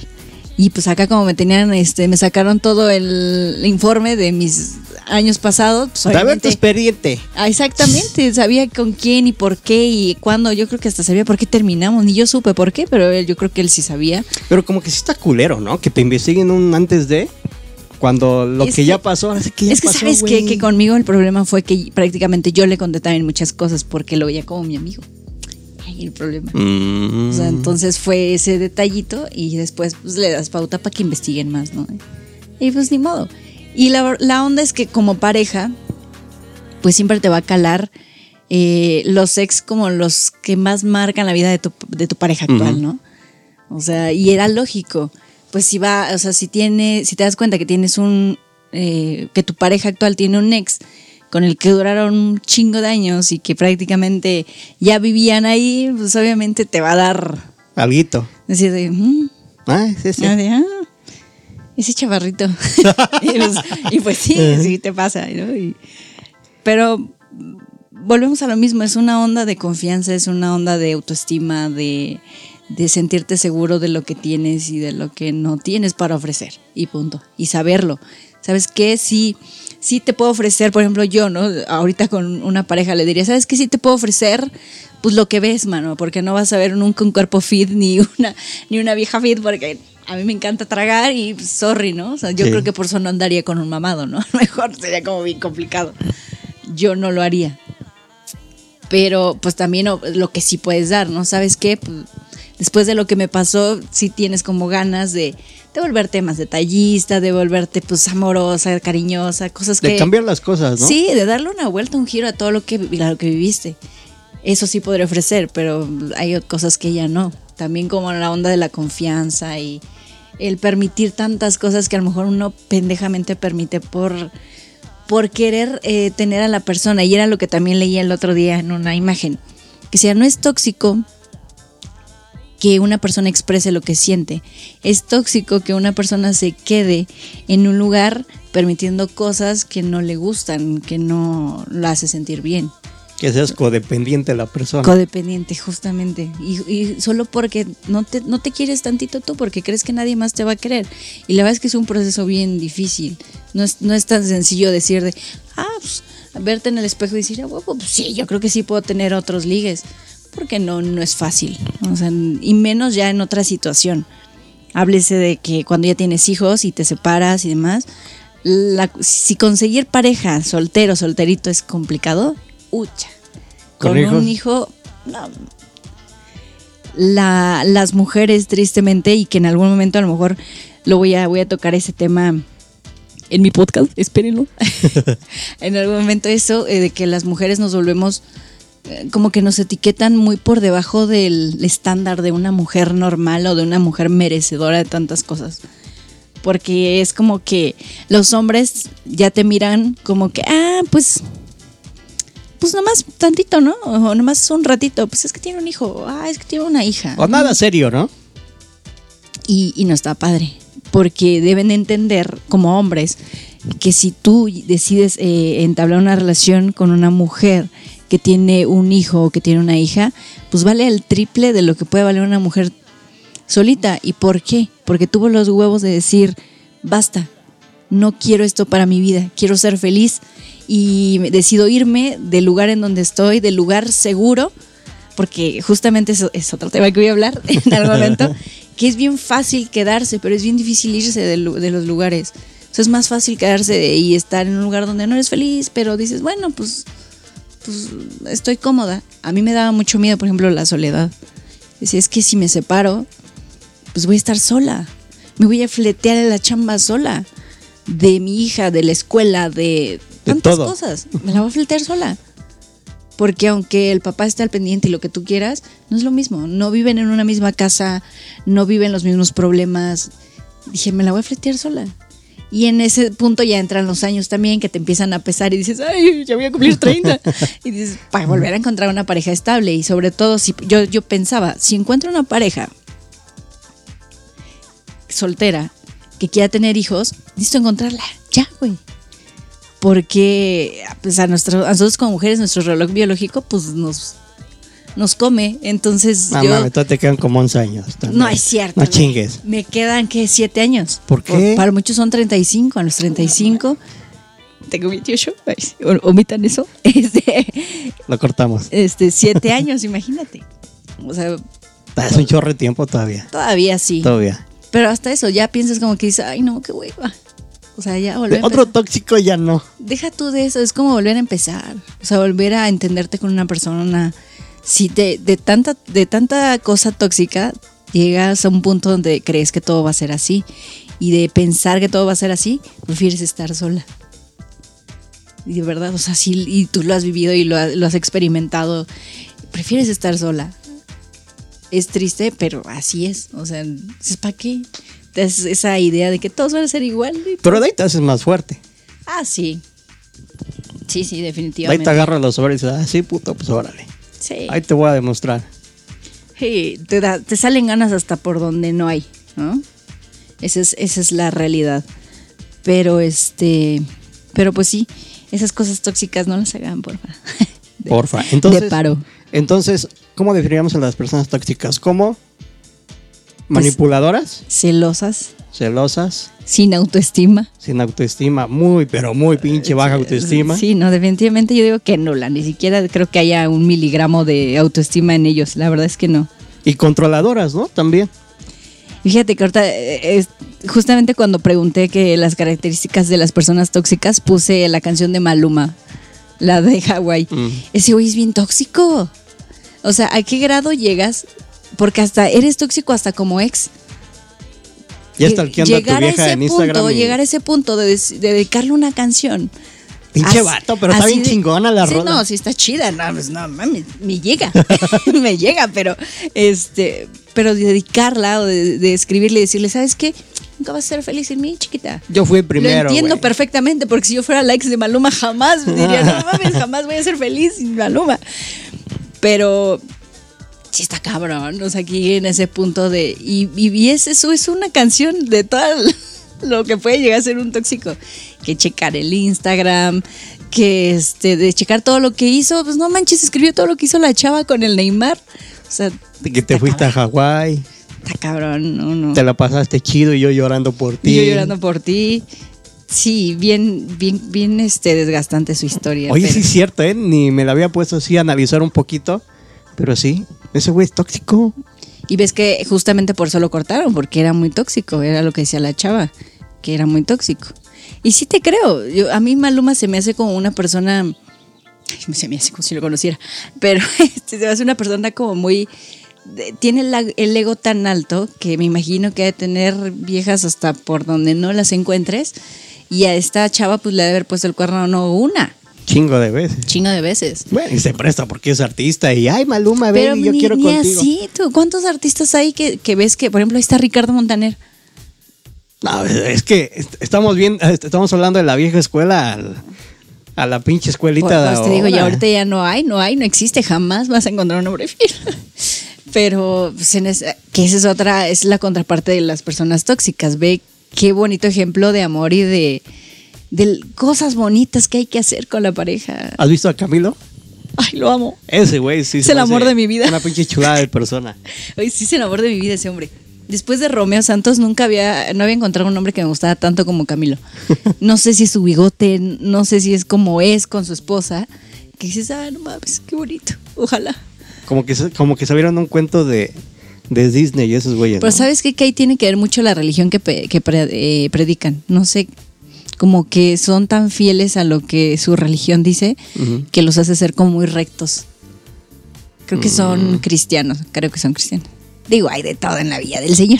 Y pues acá como me tenían, este, me sacaron todo el informe de mis años pasados, pues tu expediente. Ah, exactamente, sabía con quién y por qué y cuándo. Yo creo que hasta sabía por qué terminamos. Ni yo supe por qué, pero él, yo creo que él sí sabía. Pero como que sí está culero, ¿no? Que te investiguen un antes de. Cuando lo Es que, que- ya pasó, que ya es que pasó, sabes qué? que conmigo el problema fue que prácticamente yo le conté también muchas cosas porque lo veía como mi amigo. Ahí el problema. Mm. O sea, entonces fue ese detallito y después pues, le das pauta para que investiguen más, ¿no? Y pues ni modo. Y la, la onda es que como pareja, pues siempre te va a calar eh, los ex como los que más marcan la vida de tu, de tu pareja actual. ¿no? O sea, y era lógico. Pues si va, o sea, si tiene, si te das cuenta que tienes un, eh, que tu pareja actual tiene un ex con el que duraron un chingo de años y que prácticamente ya vivían ahí, pues obviamente te va a dar, Alguito. decir, de, "Mm", Ah, sí, sí. Ah, de, "Ah, ese chavarrito. (laughs) (laughs) y, pues, y pues sí, sí te pasa, ¿no? Y- pero volvemos a lo mismo, es una onda de confianza, es una onda de autoestima, de, de sentirte seguro de lo que tienes y de lo que no tienes para ofrecer. Y punto. Y saberlo. ¿Sabes qué? Si, sí te puedo ofrecer, por ejemplo, yo, ¿no? Ahorita con una pareja le diría, ¿sabes qué? Sí te puedo ofrecer, pues lo que ves, mano, porque no vas a ver nunca un cuerpo fit ni una, ni una vieja fit, porque a mí me encanta tragar y pues, sorry, ¿no? O sea, yo Sí. creo que por eso no andaría con un mamado, ¿no? (laughs) A lo mejor sería como bien complicado. Yo no lo haría. Pero pues también lo que sí puedes dar, ¿no? ¿Sabes qué? Pues, después de lo que me pasó, sí tienes como ganas de, de volverte más detallista, de volverte pues amorosa, cariñosa, cosas que... De cambiar las cosas, ¿no? Sí, de darle una vuelta, un giro a todo lo que, a lo que viviste. Eso sí podría ofrecer, pero hay cosas que ya no. También como la onda de la confianza y el permitir tantas cosas que a lo mejor uno pendejamente permite por, por querer eh, tener a la persona. Y era lo que también leía el otro día en una imagen. Que sea, no es tóxico que una persona exprese lo que siente. Es tóxico que una persona se quede en un lugar permitiendo cosas que no le gustan, que no la hace sentir bien. Que seas codependiente de la persona. Codependiente, justamente. Y, y solo porque no te, no te quieres tantito tú, porque crees que nadie más te va a querer. Y la verdad es que es un proceso bien difícil. No es, no es tan sencillo decir de, ah, pues, verte en el espejo y decir, ah, huevo, pues sí, yo creo que sí puedo tener otros ligues. Porque no, no es fácil. O sea, y menos ya en otra situación. Háblese de que cuando ya tienes hijos y te separas y demás, la- si conseguir pareja soltero, solterito es complicado, ucha. ¿Con un hijo, no. La- las mujeres, tristemente, y que en algún momento a lo mejor lo voy a, voy a tocar ese tema en mi podcast, espérenlo. (laughs) en algún momento eso, eh, de que las mujeres nos volvemos como que nos etiquetan muy por debajo del estándar de una mujer normal o de una mujer merecedora de tantas cosas. Porque es como que los hombres ya te miran como que, ah, pues, pues nomás tantito, ¿no? O nomás un ratito, pues es que tiene un hijo, ah, es que tiene una hija. O nada serio, ¿no? Y, y no está padre, porque deben entender como hombres que si tú decides eh, entablar una relación con una mujer que tiene un hijo o que tiene una hija, pues vale el triple de lo que puede valer una mujer solita. ¿Y por qué? Porque tuvo los huevos de decir, basta, no quiero esto para mi vida, quiero ser feliz y decido irme del lugar en donde estoy, del lugar seguro, porque justamente eso es otro tema que voy a hablar (laughs) en algún momento, (laughs) que es bien fácil quedarse, pero es bien difícil irse de, los lugares. Sea, es más fácil quedarse y estar en un lugar donde no eres feliz, pero dices, bueno, pues, pues estoy cómoda. A mí me daba mucho miedo, por ejemplo, la soledad. Decía, es que si me separo, pues voy a estar sola. Me voy a fletear en la chamba sola. De mi hija, de la escuela, de tantas cosas. Me la voy a fletear sola. Porque aunque el papá esté al pendiente y lo que tú quieras, no es lo mismo. No viven en una misma casa, no viven los mismos problemas. Dije, me la voy a fletear sola. Y en ese punto ya entran los años también que te empiezan a pesar y dices, ay, ya voy a cumplir 30. (laughs) y dices, para volver a encontrar una pareja estable. Y sobre todo, si yo, yo pensaba, si encuentro una pareja soltera que quiera tener hijos, necesito encontrarla. Ya, güey. Porque pues a, nuestro, a nosotros como mujeres, nuestro reloj biológico, pues nos, nos come. Entonces No yo. te quedan como 11 años. también. No es cierto. No chingues. Me quedan, ¿qué? ¿Siete años? ¿Por qué? Para muchos son 35. A los 35 tengo 28. Ay, sí, o- Omitan eso. (laughs) Este, Lo cortamos. este, siete (laughs) años, imagínate. O sea, Ah, Es un chorro de tiempo todavía. todavía sí. Todavía. Pero hasta eso, ya piensas como que dices, ay, no, qué hueva. O sea, ya volver Otro tóxico ya no. Deja tú de eso, es como volver a empezar. O sea, volver a entenderte con una persona. Si de, de, tanta, de tanta cosa tóxica llegas a un punto donde crees que todo va a ser así y de pensar que todo va a ser así, prefieres estar sola. Y de verdad, o sea, sí, y tú lo has vivido y lo, ha- lo has experimentado, prefieres estar sola. Es triste, pero así es. O sea, ¿para qué? Te haces esa idea de que todos van a ser igual. Pero de ahí te haces más fuerte. Ah, sí. Sí, sí, De ahí definitivamente. te agarras los sobres y dices, ah, sí, puto, pues órale. Sí. Ahí te voy a demostrar. Sí, te, da- te salen ganas hasta por donde no hay, ¿no? Esa es, esa es la realidad. Pero este, pero pues sí, esas cosas tóxicas no las hagan, porfa. (laughs) De- Porfa. Entonces, de paro. Entonces, ¿cómo definiríamos a las personas tóxicas? ¿Como Pues manipuladoras? Celosas, celosas, Sin autoestima. sin autoestima, muy, pero muy pinche baja autoestima. Sí, no, definitivamente yo digo que no, la ni siquiera creo que haya un miligramo de autoestima en ellos. La verdad es que no. Y controladoras, ¿no? También. Fíjate que ahorita, eh, justamente cuando pregunté que las características de las personas tóxicas, puse la canción de Maluma, la de Hawái. Mm. Ese güey es bien tóxico. O sea, ¿a qué grado llegas? Porque hasta eres tóxico hasta como ex. Ya tu llegar a vieja ese en Instagram. punto, y- llegar a ese punto de, de dedicarle una canción. Pinche Así- vato, pero está bien de- chingona la sí, rola. No, sí está chida, no, pues no mames, me llega, (laughs) me llega, pero este, pero dedicarla o de, de escribirle y decirle, ¿sabes qué? Nunca vas a ser feliz sin mí, chiquita. Yo fui primero. Lo entiendo perfectamente, porque si yo fuera la ex de Maluma, jamás diría, no (laughs) mames, jamás voy a ser feliz sin Maluma. Pero sí está cabrón, o sea, aquí en ese punto de. Y, y, es eso, es una canción de todo (laughs) lo que puede llegar a ser un tóxico. Que checar el Instagram, que este, de checar todo lo que hizo, pues no manches, escribió todo lo que hizo la chava con el Neymar. O sea, De que te fuiste a Hawái, Está cabrón, no, no. te la pasaste chido y yo llorando por ti. Y yo llorando por ti. Sí, bien, bien, bien este, desgastante su historia. Oye, pero- sí es cierto, ¿eh? Ni me la había puesto así a analizar un poquito. Pero sí, ese güey es tóxico. Y ves que justamente por eso lo cortaron, porque era muy tóxico, era lo que decía la chava, que era muy tóxico. Y sí te creo, yo, a mí Maluma se me hace como una persona, ay, se me hace como si lo conociera, pero (laughs) este, se me hace una persona como muy, tiene el ego tan alto que me imagino que ha de tener viejas hasta por donde no las encuentres. Y a esta chava pues le ha de haber puesto el cuerno no una, Chingo de veces. chingo de veces. Bueno, y se presta porque es artista. Y ay, Maluma, Pero baby, yo ni, quiero ni contigo. así, tú, ¿cuántos artistas hay que, que ves que, por ejemplo, ahí está Ricardo Montaner? No, es que est- estamos bien, est- estamos hablando de la vieja escuela al- a la pinche escuelita Pues, de te digo, ya ahorita ya no hay, no hay, no existe, jamás vas a encontrar un hombre fiel. Pero, pues, en esa- que esa es otra, es la contraparte de las personas tóxicas. Ve qué bonito ejemplo de amor y de, de cosas bonitas que hay que hacer con la pareja. ¿Has visto a Camilo? Ay, lo amo. Ese güey sí. (laughs) Es el amor de mi vida. Una pinche chulada de persona. (laughs) Ay, sí es el amor de mi vida ese hombre. Después de Romeo Santos nunca había, no había encontrado un hombre que me gustara tanto como Camilo. (laughs) No sé si es su bigote, no sé si es como es con su esposa, que dices, ah, no mames, qué bonito, ojalá. Como que, como que sabieron un cuento de, de Disney y esos güeyes. Pero ¿no? sabes qué? que ahí tiene que ver mucho la religión que, pe- que pre- eh, predican. No sé, como que son tan fieles a lo que su religión dice que los hace ser como muy rectos. Creo que Mm. son cristianos, creo que son cristianos. Digo, hay de todo en la vida del Señor.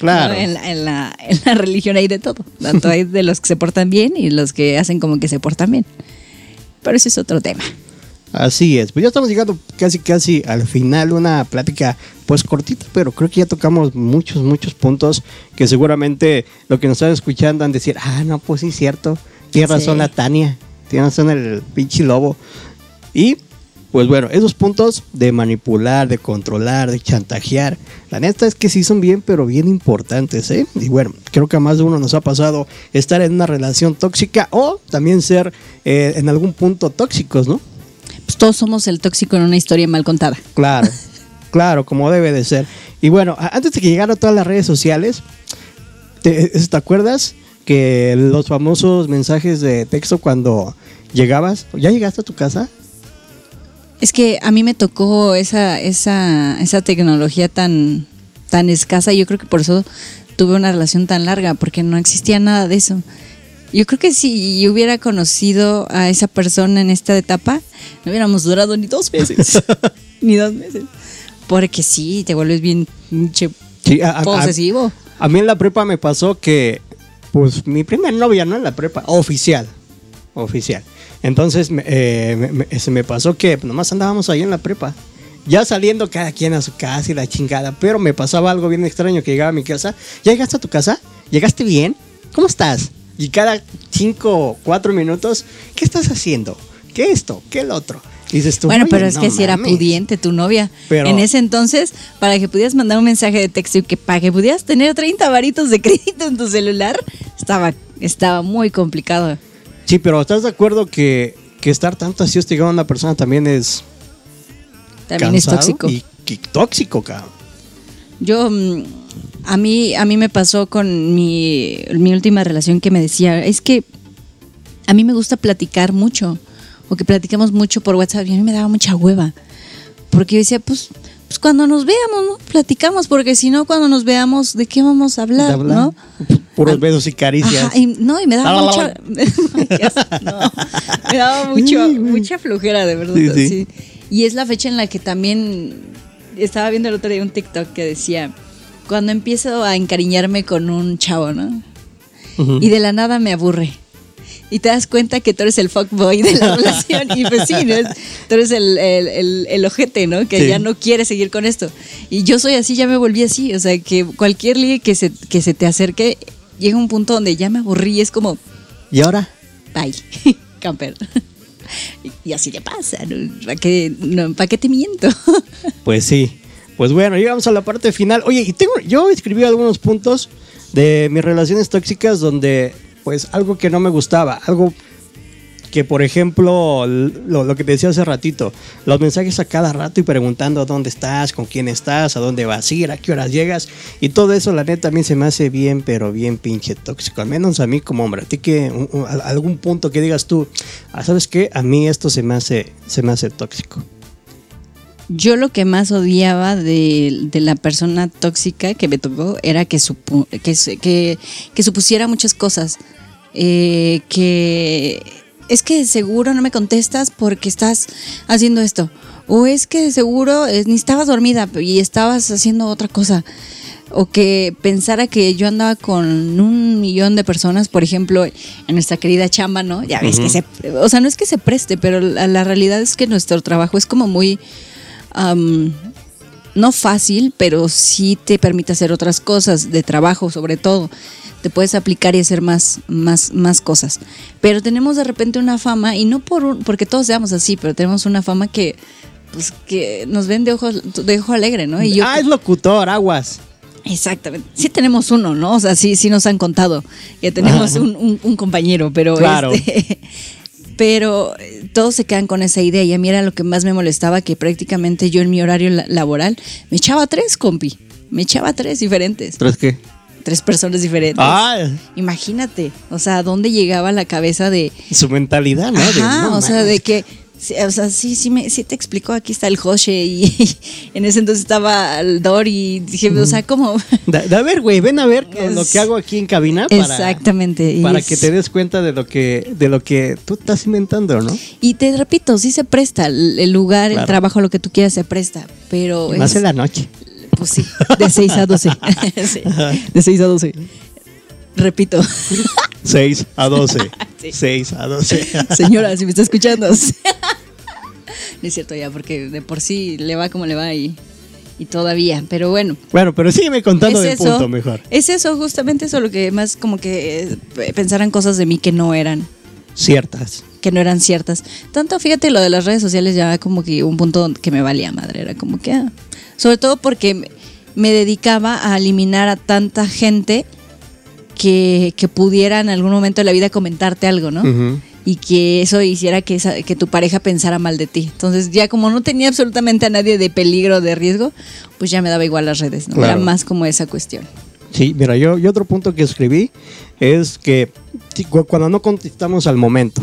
Claro. ¿no? En, la, en, la, en la religión hay de todo. Tanto hay de los que se portan bien y los que hacen como que se portan bien. Pero ese es otro tema. Así es. Pues ya estamos llegando casi, casi al final. Una plática, pues cortita, pero creo que ya tocamos muchos, muchos puntos que seguramente lo que nos están escuchando han de decir, ah, no, pues sí, es cierto. Tiene Sí. razón la Tania. Tiene razón el pinche lobo. Y, pues bueno, esos puntos de manipular, de controlar, de chantajear, la neta es que sí son bien, pero bien importantes, ¿eh? Y bueno, creo que a más de uno nos ha pasado estar en una relación tóxica o también ser eh, en algún punto tóxicos, ¿no? Pues todos somos el tóxico en una historia mal contada. Claro, (laughs) claro, como debe de ser. Y bueno, antes de que llegaran todas las redes sociales, ¿te, te acuerdas que los famosos mensajes de texto cuando llegabas, ¿ya llegaste a tu casa? Es que a mí me tocó esa, esa, esa tecnología tan, tan escasa. Yo creo que por eso tuve una relación tan larga, porque no existía nada de eso. Yo creo que si yo hubiera conocido a esa persona en esta etapa, no hubiéramos durado ni dos meses. (laughs) ni dos meses. Porque sí, te vuelves bien Sí, a- posesivo. A mí en la prepa me pasó que, pues, mi primer novia, ¿no? En la prepa, oficial, oficial. Entonces, me- eh, me- me- se me pasó que nomás andábamos ahí en la prepa. Ya saliendo cada quien a su casa y la chingada, pero me pasaba algo bien extraño que llegaba a mi casa. ¿Ya llegaste a tu casa? ¿Llegaste bien? ¿Cómo estás? Y cada cinco o cuatro minutos, ¿qué estás haciendo? ¿Qué esto? ¿Qué el otro? Y dices tú, Bueno, "Oye, pero es no que si era mames". pudiente tu novia. Pero- en ese entonces, para que pudieras mandar un mensaje de texto y que para que pudieras tener 30 varitos de crédito en tu celular, estaba, estaba muy complicado. Sí, pero ¿estás de acuerdo que, que estar tanto así hostigando a una persona también es También es tóxico. Y, y tóxico, cabrón. Yo, mm, A mí, a mí me pasó con mi, mi última relación que me decía, es que a mí me gusta platicar mucho, o que platicamos mucho por WhatsApp, y a mí me daba mucha hueva. Porque yo decía, pues, pues cuando nos veamos, ¿no? Platicamos, porque si no, cuando nos veamos, ¿de qué vamos a hablar, ¿De hablar? no? Puros Ah, besos y caricias. Ajá, y, no, y me daba La, mucha. (laughs) No, me daba mucho, mucha flojera, de verdad. Sí, sí. sí. Y es la fecha en la que también estaba viendo el otro día un TikTok que decía: Cuando empiezo a encariñarme con un chavo, ¿no? Ujú. Y de la nada me aburre. Y te das cuenta que tú eres el fuckboy de la (laughs) relación. Y pues sí, ¿no? tú eres el, el, el- el ojete, ¿no? Que Sí. ya no quiere seguir con esto. Y yo soy así, ya me volví así. O sea, que cualquier ligue que se, que se te acerque, llega un punto donde ya me aburrí y es como, ¿Y ahora? bye, (laughs) camper. (laughs) Y así le pasa, ¿no? ¿Para qué, no, ¿para qué te miento? Pues sí. Pues bueno, llegamos a la parte final. Oye, y tengo, yo escribí algunos puntos de mis relaciones tóxicas donde, pues, algo que no me gustaba, algo que, por ejemplo, lo, que te decía hace ratito, los mensajes a cada rato y preguntando dónde estás, con quién estás, a dónde vas a ir, a qué horas llegas, y todo eso, la neta, a mí se me hace bien, pero bien pinche tóxico, al menos a mí como hombre, a ti que algún punto que digas tú, "Ah, ¿sabes qué? A mí esto se me hace, se me hace tóxico. Yo lo que más odiaba de, de la persona tóxica que me tocó era que, supu- que, que, que supusiera muchas cosas. Eh, que es que seguro no me contestas porque estás haciendo esto. O es que seguro eh, ni estabas dormida y estabas haciendo otra cosa. O que pensara que yo andaba con un millón de personas, por ejemplo, en nuestra querida chamba, ¿no? Ya ves que se. O sea, no es que se preste, pero la, la realidad es que nuestro trabajo es como muy no fácil, pero sí te permite hacer otras cosas de trabajo, sobre todo. Te puedes aplicar y hacer más, más, más cosas. Pero tenemos de repente una fama, y no por un- porque todos seamos así, pero tenemos una fama que, pues, que nos ven de ojo, de ojo alegre, ¿no? Y yo, ah, es locutor, aguas. Exactamente. Sí tenemos uno, ¿no? O sea, sí, sí nos han contado que tenemos un, un- un compañero, pero Claro. este, pero eh, todos se quedan con esa idea y a mí era lo que más me molestaba que prácticamente yo en mi horario la- laboral me echaba tres, compi. Me echaba tres diferentes, ¿Tres qué? tres personas diferentes. Ah, Imagínate, o sea, ¿a dónde llegaba la cabeza de su mentalidad, ¿no? De, no o sea, de que, sí, o sea, sí, sí, me, sí te explicó, aquí está el Joshe y, (laughs) en ese entonces estaba el Dor y dije, o sea, como... Da- da- a ver, güey, ven a ver lo que hago aquí en cabina para, Exactamente. para es- que te des cuenta de lo que de lo que tú estás inventando, ¿no? Y te repito, sí se presta, el lugar, el trabajo, lo que tú quieras se presta, pero... Y Más es- en la noche. Pues sí, de 6 a 12. (laughs) (laughs) Sí, de 6 a 12. Repito, 6 a 12. Sí. 6 a 12. señora, si me está escuchando. No (laughs) es cierto ya, porque de por sí le va como le va y, y todavía, pero bueno. bueno, pero sígueme contando es eso, punto mejor. Es eso, justamente eso, lo que más como que eh, pensaran cosas de mí que no eran, Ciertas. que no eran ciertas. Tanto, fíjate, lo de las redes sociales ya como que un punto que me valía madre, era como que, ah, sobre todo porque me- dedicaba a eliminar a tanta gente que, que pudiera en algún momento de la vida comentarte algo, ¿no? Ujú. Y que eso hiciera que, esa- que tu pareja pensara mal de ti. Entonces ya como no tenía absolutamente a nadie de peligro, de riesgo, pues ya me daba igual las redes, ¿no? Claro. Era más como esa cuestión. Sí, mira, yo, otro punto que escribí es que cuando no contestamos al momento,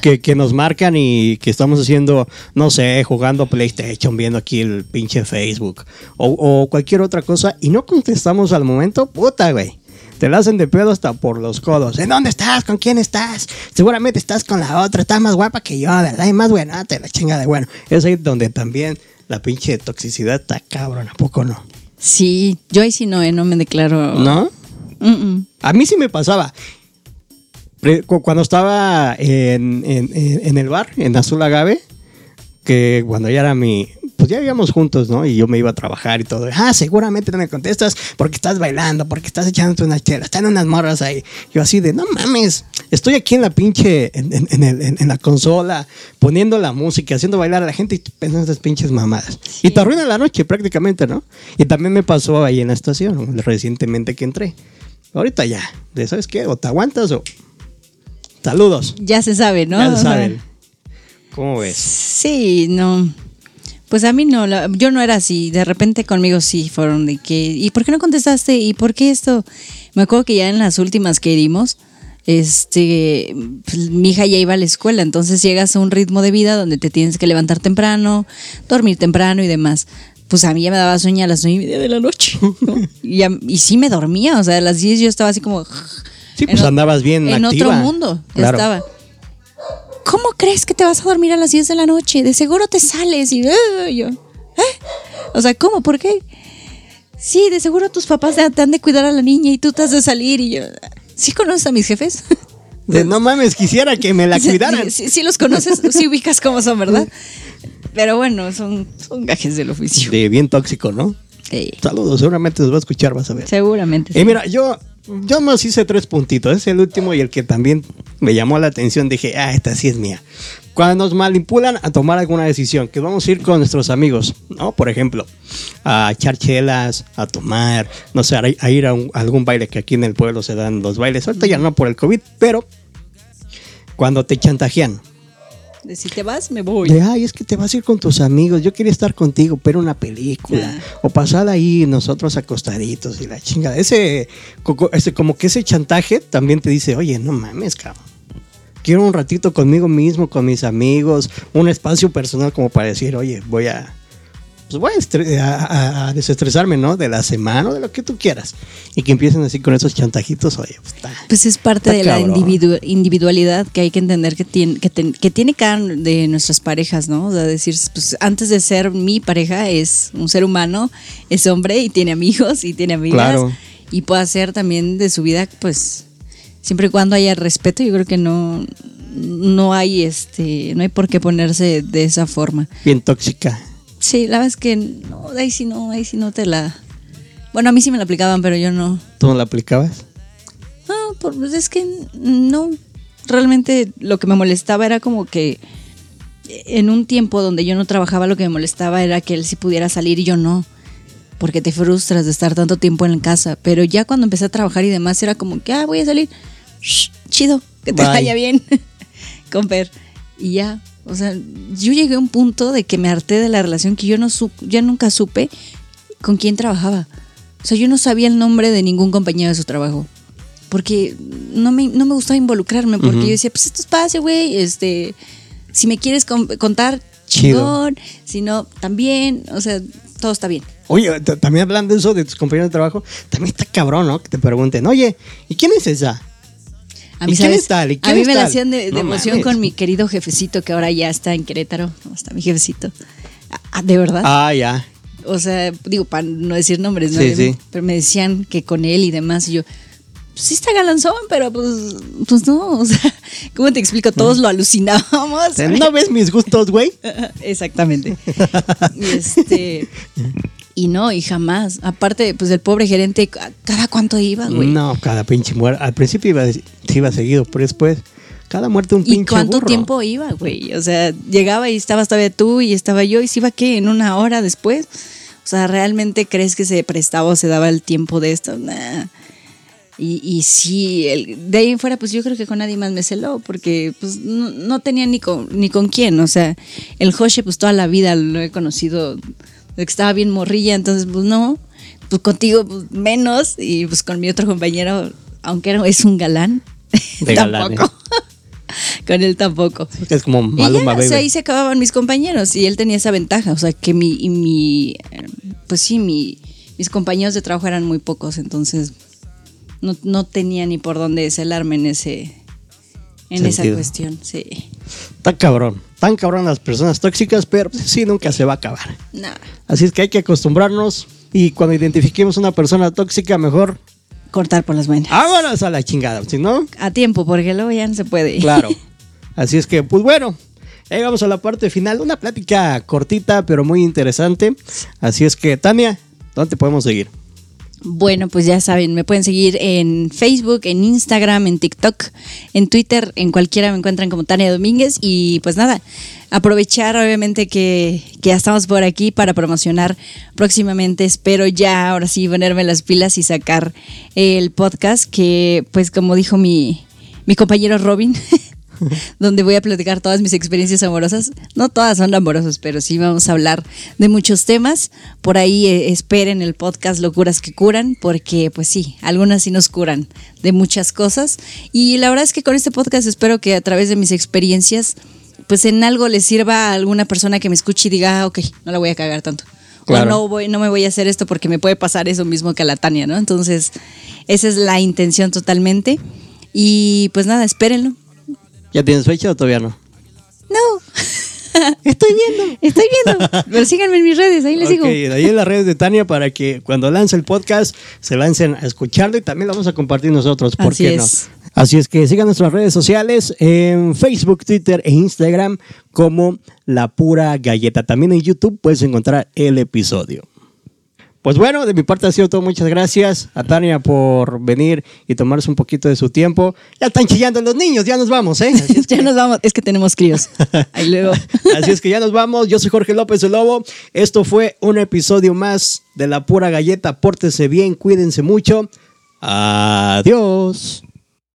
que, que nos marcan y que estamos haciendo, no sé, jugando PlayStation, viendo aquí el pinche Facebook o, o cualquier otra cosa y no contestamos al momento, puta, güey. Te la hacen de pedo hasta por los codos. ¿En dónde estás? ¿Con quién estás? Seguramente estás con la otra. Está más guapa que yo, ¿verdad? Y más buena. Te la chingada. Bueno, es ahí donde también la pinche toxicidad está cabrón. ¿A poco no? Sí, yo ahí sí no, ¿eh? no me declaro. ¿No? Mm, mm. A mí sí me pasaba. Cuando estaba en, en- en- en el bar, en Azul Agave, que cuando ya era mi. Pues ya vivíamos juntos, ¿no? Y yo me iba a trabajar y todo. Ah, seguramente no me contestas porque estás bailando, porque estás echándote unas chelas, están unas morras ahí. Yo así de, no mames, estoy aquí en la pinche, en, en- en el- en- en la consola, poniendo la música, haciendo bailar a la gente y pensando esas pinches mamadas. Y te arruina la noche prácticamente, ¿no? Y también me pasó ahí en la estación, recientemente que entré. Ahorita ya, de sabes qué, o te aguantas o saludos. Ya se sabe, ¿no? ya se saben. ¿Cómo ves? Sí, no. Pues a mí no, la- yo no era así. De repente conmigo sí fueron de que, ¿y por qué no contestaste? ¿Y por qué esto? Me acuerdo que ya en las últimas que dimos, este, pues, mi hija ya iba a la escuela, entonces llegas a un ritmo de vida donde te tienes que levantar temprano, dormir temprano y demás. Pues a mí ya me daba sueño a las nueve y media de la noche. ¿no? (laughs) Y, ya- y sí me dormía, o sea, a las 10 yo estaba así como... Sí, pues en andabas bien En activa. otro mundo Claro. estaba. ¿Cómo crees que te vas a dormir a las 10 de la noche? De seguro te sales y yo. ¿eh? O sea, ¿cómo? ¿Por qué? Sí, de seguro tus papás te te han de cuidar a la niña y tú te has de salir y yo. ¿Sí conoces a mis jefes? De, no mames, quisiera que me la (laughs) cuidaran. Sí, sí los conoces, (laughs) sí ubicas cómo son, ¿verdad? Pero bueno, son, son gajes del oficio. De bien tóxico, ¿no? Sí, Saludos, seguramente los va a escuchar, vas a ver. seguramente. Y sí. mira, yo, yo nos hice tres puntitos. Es el último y el que también me llamó la atención. Dije, ah, esta sí es mía. Cuando nos manipulan a tomar alguna decisión, que vamos a ir con nuestros amigos, ¿no? Por ejemplo, a echar chelas, a tomar, no sé, a, a ir a, un- a algún baile que aquí en el pueblo se dan los bailes. Ahorita ya no por el COVID, pero cuando te chantajean. De si te vas, me voy. De, ay, es que te vas a ir con tus amigos. Yo quería estar contigo, pero una película. Ah. O pasar ahí nosotros acostaditos y la chingada. Ese, coco- ese, como que ese chantaje también te dice, oye, no mames, cabrón. Quiero un ratito conmigo mismo, con mis amigos, un espacio personal como para decir, oye, voy a, pues voy a, estre- a- a- a desestresarme, ¿no? De la semana o de lo que tú quieras. Y que empiecen así con esos chantajitos, oye, pues está. Pues es parte de la individu- individualidad que hay que entender que tiene, que, ten- que tiene cada de nuestras parejas, ¿no? O sea, decir, pues antes de ser mi pareja es un ser humano, es hombre y tiene amigos y tiene amigas. Claro. Y puede hacer también de su vida, pues, siempre y cuando haya respeto, yo creo que no, no hay este, no hay por qué ponerse de esa forma. Bien tóxica. Sí, la verdad es que no, ahí sí no, ahí sí no te la. Bueno, a mí sí me la aplicaban, pero yo no. ¿Tú no la aplicabas? No, pues es que no. Realmente lo que me molestaba era como que en un tiempo donde yo no trabajaba, lo que me molestaba era que él sí pudiera salir y yo no. Porque te frustras de estar tanto tiempo en casa. Pero ya cuando empecé a trabajar y demás, era como que, ah, voy a salir. Shh, chido, que te Bye. vaya bien. (laughs) Con Fer. Y ya. O sea, yo llegué a un punto de que me harté de la relación que yo no su ya nunca supe con quién trabajaba. O sea, yo no sabía el nombre de ningún compañero de su trabajo. Porque no me, no me gustaba involucrarme, porque yo decía, pues esto es espacio, güey, este, si me quieres con- contar, Chido. chingón, si no, también, o sea, todo está bien. Oye, también hablando de eso de tus compañeros de trabajo, también está cabrón, ¿no? Que te pregunten, oye, ¿y quién es esa? A ¿Y mí, es tal? ¿Y a mí me la hacían de, de No emoción mames. con mi querido jefecito que ahora ya está en Querétaro. No, está mi jefecito. Ah, de verdad. Ah, ya. O sea, digo, para no decir nombres, ¿no? Sí, sí. Pero me decían que con él y demás. Y yo, pues sí está galanzón, pero pues, pues no. O sea, (laughs) ¿cómo te explico? Todos lo alucinábamos. Eh, ¿No ves mis gustos, güey? (laughs) Exactamente. Y este. (laughs) Y no, y jamás. Aparte, pues el pobre gerente, ¿cada cuánto iba, güey? No, cada pinche muerte. Al principio iba, iba seguido, pero después, cada muerte un ¿Y pinche cuánto burro. tiempo iba, güey? O sea, llegaba y estabas todavía tú y estaba yo y se iba qué, en una hora después. O sea, ¿realmente crees que se prestaba o se daba el tiempo de esto? Nah. Y, y sí, el- de ahí en fuera, pues yo creo que con nadie más me celó, porque pues no, no tenía ni con, ni con quién. O sea, el Joshe, pues toda la vida lo he conocido, estaba bien morrilla, entonces pues no. Pues contigo, pues menos. Y pues con mi otro compañero, aunque era, es un galán, De (laughs) galán, tampoco. con él tampoco. Es como Y ya, Maluma, o sea, baby. ahí se acababan mis compañeros y él tenía esa ventaja, o sea, que mi, y mi eh, pues sí, mi, mis compañeros de trabajo eran muy pocos, entonces no, no tenía ni por dónde celarme en ese en esa cuestión, sí. Tan cabrón. Tan cabrón las personas tóxicas, pero pues, sí, nunca se va a acabar. Nada. Así es que hay que acostumbrarnos y cuando identifiquemos una persona tóxica, mejor Cortar por las buenas. vámonos a la chingada. Si no, A tiempo, porque luego ya no se puede. Claro. (laughs) Así es que, pues bueno, ahí vamos a la parte final. Una plática cortita, pero muy interesante. Así es que, Tania, ¿dónde podemos seguir? Bueno, pues ya saben, me pueden seguir en Facebook, en Instagram, en TikTok, en Twitter, en cualquiera me encuentran como Tania Domínguez. Y pues nada, aprovechar obviamente que, que ya estamos por aquí para promocionar próximamente, espero ya ahora sí ponerme las pilas y sacar el podcast que pues como dijo mi, mi compañero Robin, (laughs) (laughs) donde voy a platicar todas mis experiencias amorosas. No todas son amorosas, pero sí vamos a hablar de muchos temas. Por ahí eh, esperen el podcast Locuras que curan, porque pues sí, algunas sí nos curan de muchas cosas. Y la verdad es que con este podcast espero que a través de mis experiencias, pues en algo les sirva a alguna persona que me escuche y diga, ah, ok, no la voy a cagar tanto. Claro. O no, voy, no me voy a hacer esto porque me puede pasar eso mismo que a la Tania, ¿no? Entonces, esa es la intención totalmente. Y pues nada, espérenlo. ¿Ya tienes fecha o todavía no? No, (laughs) Estoy viendo. estoy viendo. Pero síganme en mis redes, ahí les digo. ahí en las redes de Tania para que cuando lance el podcast se lancen a escucharlo y también lo vamos a compartir nosotros. ¿Por Así qué es. no? Así es que sigan nuestras redes sociales en Facebook, Twitter e Instagram como La Pura Galleta. También en YouTube puedes encontrar el episodio. Pues bueno, de mi parte ha sido todo. Muchas gracias a Tania por venir y tomarse un poquito de su tiempo. Ya están chillando los niños, ya nos vamos, ¿eh? Es (laughs) que- ya nos vamos, es que tenemos críos. (laughs) Ahí luego. Así es que ya nos vamos. Yo soy Jorge López el Lobo. Esto fue un episodio más de La Pura Galleta. Pórtense bien, cuídense mucho. Adiós.